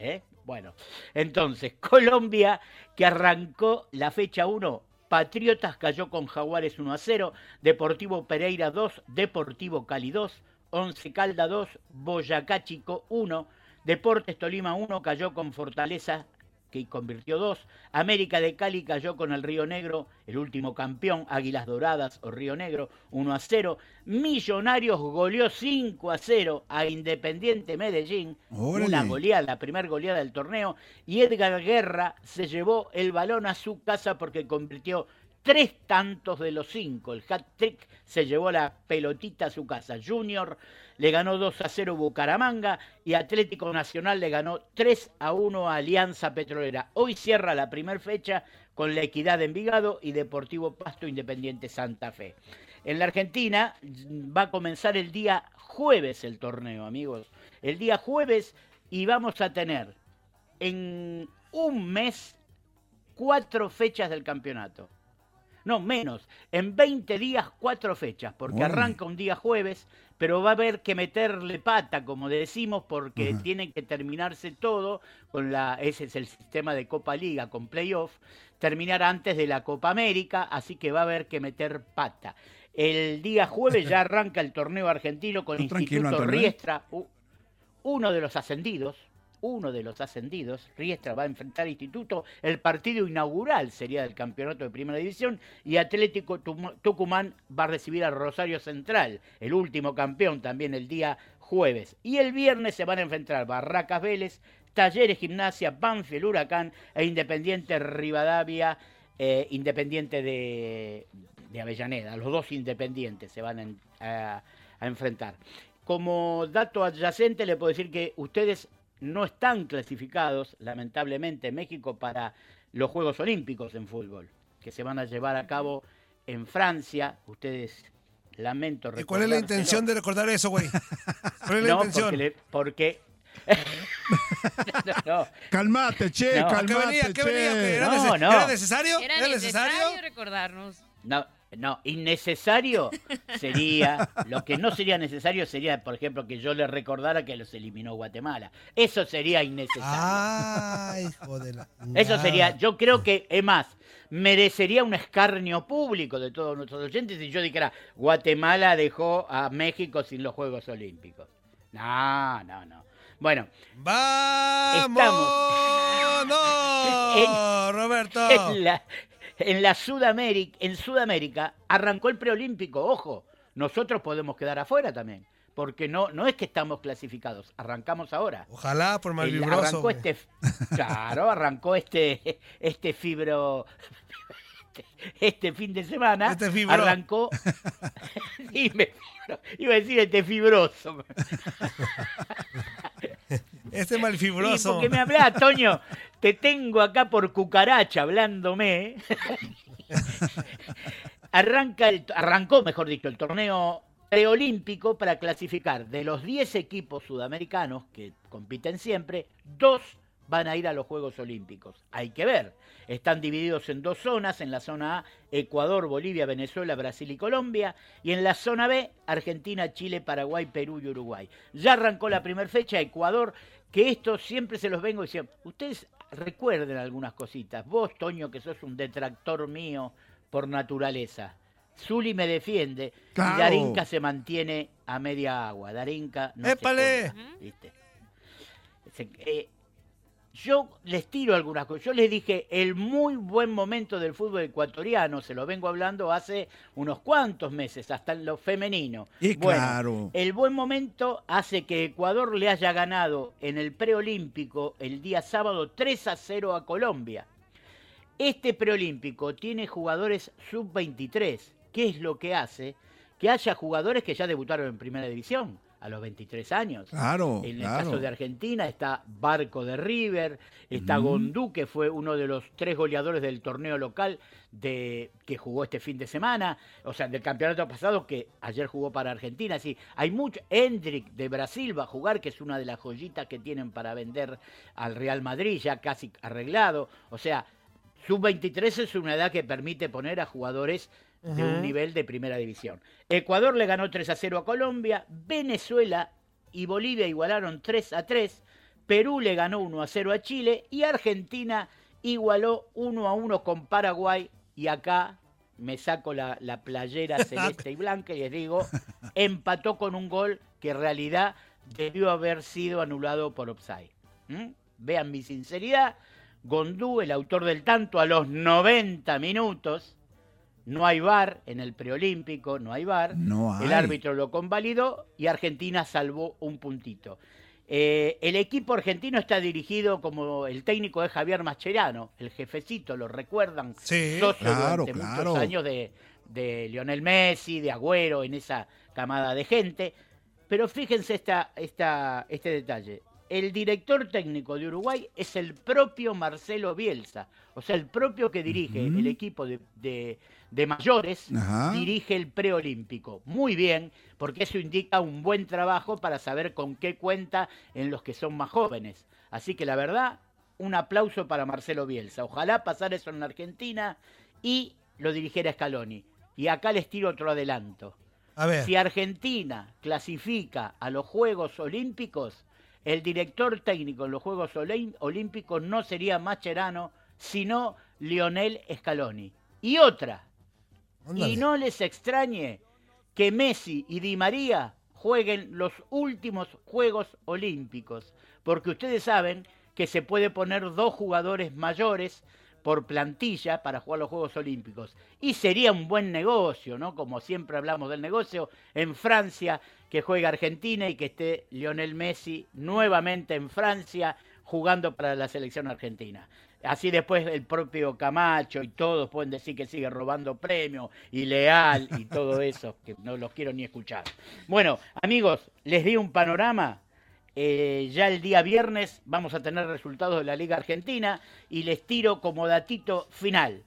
¿eh? Bueno, entonces, (laughs) Colombia que arrancó la fecha 1, Patriotas cayó con Jaguares 1 a 0, Deportivo Pereira 2, Deportivo Cali 2, Once Calda 2, Boyacá Chico 1, Deportes Tolima 1 cayó con Fortaleza que convirtió 2, América de Cali cayó con el Río Negro, el último campeón, Águilas Doradas o Río Negro 1 a 0, Millonarios goleó 5 a 0 a Independiente Medellín, Órale. una goleada, la primera goleada del torneo, y Edgar Guerra se llevó el balón a su casa porque convirtió tres tantos de los cinco. El hat-trick se llevó la pelotita a su casa. Junior le ganó 2 a 0 Bucaramanga y Atlético Nacional le ganó 3 a 1 a Alianza Petrolera. Hoy cierra la primera fecha con la Equidad de Envigado y Deportivo Pasto Independiente Santa Fe. En la Argentina va a comenzar el día jueves el torneo, amigos. El día jueves y vamos a tener en un mes cuatro fechas del campeonato. No, menos. En 20 días, cuatro fechas, porque arranca un día jueves, pero va a haber que meterle pata, como decimos, porque tiene que terminarse todo con la. Ese es el sistema de Copa Liga con playoff. Terminar antes de la Copa América, así que va a haber que meter pata. El día jueves ya (laughs) arranca el torneo argentino con tranquilo, Instituto ¿eh? Riestra, uno de los ascendidos, uno de los ascendidos, Riestra va a enfrentar a Instituto, el partido inaugural sería del campeonato de Primera División, y Atlético Tucumán va a recibir a Rosario Central, el último campeón también el día jueves. Y el viernes se van a enfrentar Barracas Vélez, Talleres Gimnasia, Banfield Huracán e Independiente Rivadavia, eh, Independiente de, Avellaneda. Los dos independientes se van a- a enfrentar. Como dato adyacente le puedo decir que ustedes no están clasificados, lamentablemente, en México para los Juegos Olímpicos en fútbol, que se van a llevar a cabo en Francia. Ustedes, lamento ¿Y cuál es la intención de recordar eso, güey? ¿Cuál es la No, intención? porque... le- porque... no, (laughs) (laughs) no. Calmate, che, No. ¿A qué calmate, venía? ¿Qué venía? ¿Que che. ¿Era, No, nece- no. ¿Era necesario? Era ¿Era necesario necesario? recordarnos. No, no, innecesario sería, lo que no sería necesario sería, por ejemplo, que yo le recordara que los eliminó Guatemala. Eso sería innecesario. Ay, hijo de la... Eso sería, yo creo que, es más, merecería un escarnio público de todos nuestros oyentes si yo dijera, Guatemala dejó a México sin los Juegos Olímpicos. No, no, no. Bueno, ¡Vámonos, (laughs) Roberto! en la, en la Sudamérica, en Sudamérica arrancó el preolímpico, ojo, nosotros podemos quedar afuera también, porque no, no es que estamos clasificados, arrancamos ahora. Ojalá por malvibroso. arrancó este, claro, arrancó este, este fibro, este fin de semana, Este fibro. arrancó, (laughs) sí, me fibro, iba a decir este fibroso. (laughs) Este malfibroso. porque me hablás, Toño, te tengo acá por cucaracha hablándome. Arranca el, arrancó, mejor dicho, el torneo preolímpico para clasificar de los 10 equipos sudamericanos que compiten siempre, dos van a ir a los Juegos Olímpicos. Hay que ver. Están divididos en dos zonas, en la zona A, Ecuador, Bolivia, Venezuela, Brasil y Colombia, y en la zona B, Argentina, Chile, Paraguay, Perú y Uruguay. Ya arrancó la primera fecha, Ecuador, que esto siempre se los vengo diciendo. Ustedes recuerden algunas cositas. Vos, Toño, que sos un detractor mío por naturaleza. Zuli me defiende Claro. y Darinka se mantiene a media agua. Darinka no se ¿viste? Se- eh, yo les tiro algunas cosas. Yo les dije el muy buen momento del fútbol ecuatoriano, se lo vengo hablando hace unos cuantos meses, hasta en lo femenino. Y Bueno, claro. el buen momento hace que Ecuador le haya ganado en el preolímpico el día sábado 3 a 0 a Colombia. Este preolímpico tiene jugadores sub-23. ¿Qué es lo que hace? Que haya jugadores que ya debutaron en primera división a los 23 años. Claro, En el claro. caso de Argentina está Barco de River, está. Gondú, que fue uno de los tres goleadores del torneo local de, que jugó este fin de semana, o sea, del campeonato pasado que ayer jugó para Argentina. Sí, hay mucho. Hendrik de Brasil va a jugar, que es una de las joyitas que tienen para vender al Real Madrid, ya casi arreglado. O sea, sub-23 es una edad que permite poner a jugadores de un nivel de primera división. Ecuador le ganó 3 a 0 a Colombia, Venezuela y Bolivia igualaron 3 a 3, Perú le ganó 1 a 0 a Chile y Argentina igualó 1 a 1 con Paraguay y acá me saco la, la playera (laughs) celeste y blanca y les digo, empató con un gol que en realidad debió haber sido anulado por offside. ¿Mm? Vean mi sinceridad, Gondú, el autor del tanto, a los 90 minutos, no hay VAR en el preolímpico, no hay VAR. No El árbitro lo convalidó y Argentina salvó un puntito. Eh, el equipo argentino está dirigido como el técnico es Javier Mascherano, el jefecito, lo recuerdan, Sí, socio claro, durante claro. muchos años de, de Lionel Messi, de Agüero, en esa camada de gente. Pero fíjense esta, esta, este detalle. El director técnico de Uruguay es el propio Marcelo Bielsa, o sea, el propio que dirige el equipo de, de- de mayores, Ajá. dirige el preolímpico. Muy bien, porque eso indica un buen trabajo para saber con qué cuenta en los que son más jóvenes. Así que la verdad, un aplauso para Marcelo Bielsa. Ojalá pasar eso en la Argentina y lo dirigiera Scaloni. Y acá les tiro otro adelanto. A ver. Si Argentina clasifica a los Juegos Olímpicos, el director técnico en los Juegos Olí- Olímpicos no sería Mascherano, sino Lionel Scaloni. Y otra, Y no les extrañe que Messi y Di María jueguen los últimos Juegos Olímpicos, porque ustedes saben que se puede poner dos jugadores mayores por plantilla para jugar los Juegos Olímpicos. Y sería un buen negocio, ¿no? Como siempre hablamos del negocio, en Francia, que juega Argentina y que esté Lionel Messi nuevamente en Francia jugando para la selección argentina. Así después el propio Camacho y todos pueden decir que sigue robando premios y leal y todo (laughs) eso, que no los quiero ni escuchar. Bueno, amigos, les di un panorama. Eh, ya el día viernes vamos a tener resultados de la Liga Argentina y les tiro como datito final.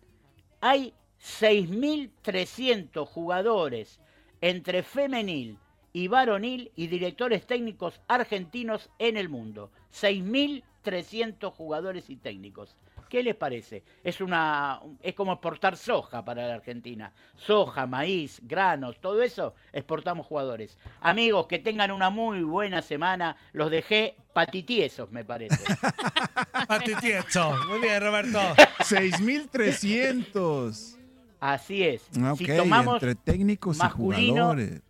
Hay 6.300 jugadores entre femenil y varonil y directores técnicos argentinos en el mundo. 6.300 jugadores y técnicos. ¿Qué les parece? Es, una, es como exportar soja para la Argentina. Soja, maíz, granos, todo eso, exportamos jugadores. Amigos, que tengan una muy buena semana. Los dejé patitiesos, me parece. (laughs) Patitiezo. Muy bien, Roberto. 6.300. Así es. Si tomamos entre técnicos y jugadores.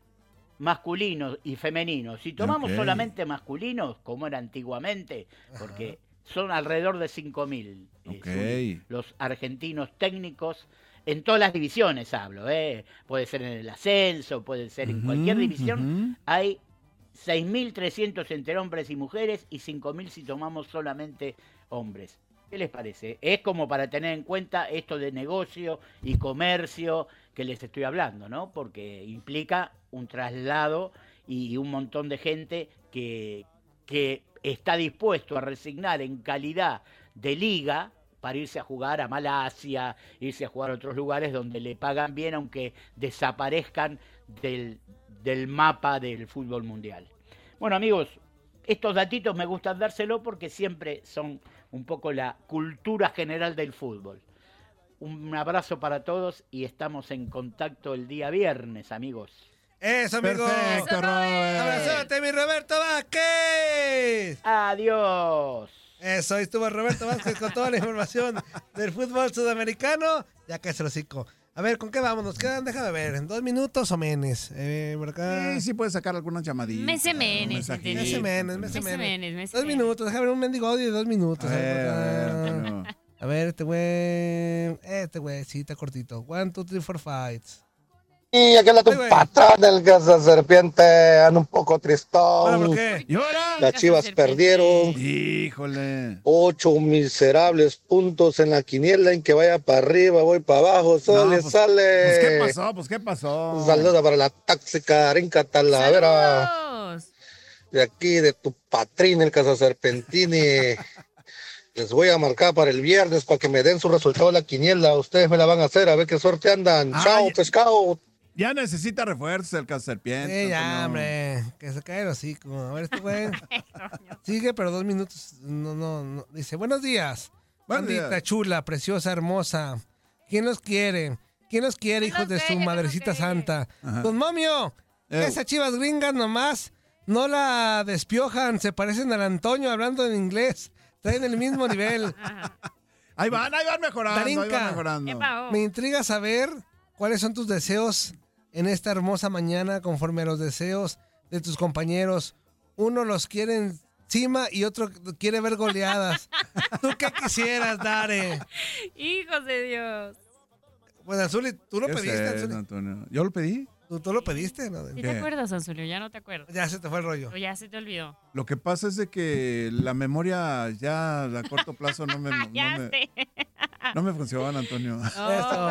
masculinos y femeninos. Si tomamos solamente masculinos, como era antiguamente, porque son alrededor de 5.000 eh, Ok. Zuli, los argentinos técnicos, en todas las divisiones hablo, ¿eh? puede ser en el ascenso, puede ser en cualquier división, ujú. hay 6.300 entre hombres y mujeres y 5.000 si tomamos solamente hombres. ¿Qué les parece? Es como para tener en cuenta esto de negocio y comercio que les estoy hablando, ¿no? Porque implica un traslado y un montón de gente que, que está dispuesto a resignar en calidad de liga, para irse a jugar a Malasia, irse a jugar a otros lugares donde le pagan bien, aunque desaparezcan del, del mapa del fútbol mundial. Bueno amigos, estos datitos me gustan dárselo porque siempre son un poco la cultura general del fútbol. Un abrazo para todos y estamos en contacto el día viernes, amigos. Eso, amigo. Perfecto, Robert. Abrazote, mi Roberto Vázquez. Adiós. Eso, ahí estuvo Roberto Vázquez con toda la información del fútbol sudamericano. Ya que es el hocico. A ver, ¿con qué vamos? Nos quedan, déjame ver, ¿en dos minutos o menos? Eh, por acá. Sí, sí puedes sacar algunas llamadas. Mese menes. Mese menes, mese Mese menes. Dos minutos, déjame ver un mendigo audio de dos minutos. A ver, a ver, por acá. Antonio. A ver, este güey. Este güey, sí, está cortito. One, two, three, four, fights. Y aquel a tu Ay, güey. patrón del casa serpiente, anda un poco Ahora, ¿por tristón. qué? ¿Y ahora? Las chivas Serpiente. perdieron. Híjole. Ocho miserables puntos en la quiniela, en que vaya para arriba, voy para abajo, sale, No, pues- sale. Pues, ¿qué pasó? Pues, ¿qué pasó? Un saludo para la tóxica Arinca Talavera, Saludos. de aquí, de tu patrín, el Casa Serpentini. (laughs) Les voy a marcar para el viernes para que me den su resultado de la quiniela. Ustedes me la van a hacer, a ver qué suerte andan. Ay. Chao, pescado. Ya necesita refuerzos el casa serpiente. Sí, ya, hombre. Que se cae el hocico. A ver, este (laughs) güey. Sigue, pero dos minutos. No, no, no. Dice, buenos días. Bandita chula, preciosa, hermosa. ¿Quién los quiere? ¿Quién los quiere, ¿Quién hijos los de su ¿Quién los madrecita santa? Ajá. Don Momio, esas chivas gringas nomás no la despiojan. Se parecen al Antonio hablando en inglés. Traen el mismo (laughs) nivel. Ahí van, ahí van mejorando, ahí van mejorando. Epa, oh. Me intriga saber cuáles son tus deseos en esta hermosa mañana conforme a los deseos de tus compañeros. Uno los quiere encima y otro quiere ver goleadas. (laughs) ¿Tú qué quisieras, Dare? Hijos de Dios. Bueno, Azuli, tú lo ¿Qué pediste? Antonio? ¿Yo lo pedí? ¿Tú, tú lo pediste? ¿no? ¿Sí ¿Qué? te acuerdas, Anzulio? Ya no te acuerdas. Ya se te fue el rollo. O ya se te olvidó. Lo que pasa es de que la memoria ya a corto plazo no me, (laughs) no ya me, sé. (laughs) no me funciona, Antonio. No (laughs)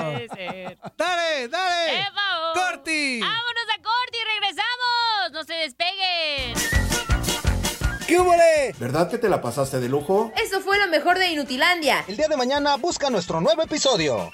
puede ser. ¡Dale, dale! ¡Epa! ¡Corti! ¡Vámonos a corte y regresamos! ¡No se despeguen! ¿Qué hubole? ¿Verdad que te la pasaste de lujo? Eso fue lo mejor de Inutilandia. El día de mañana busca nuestro nuevo episodio.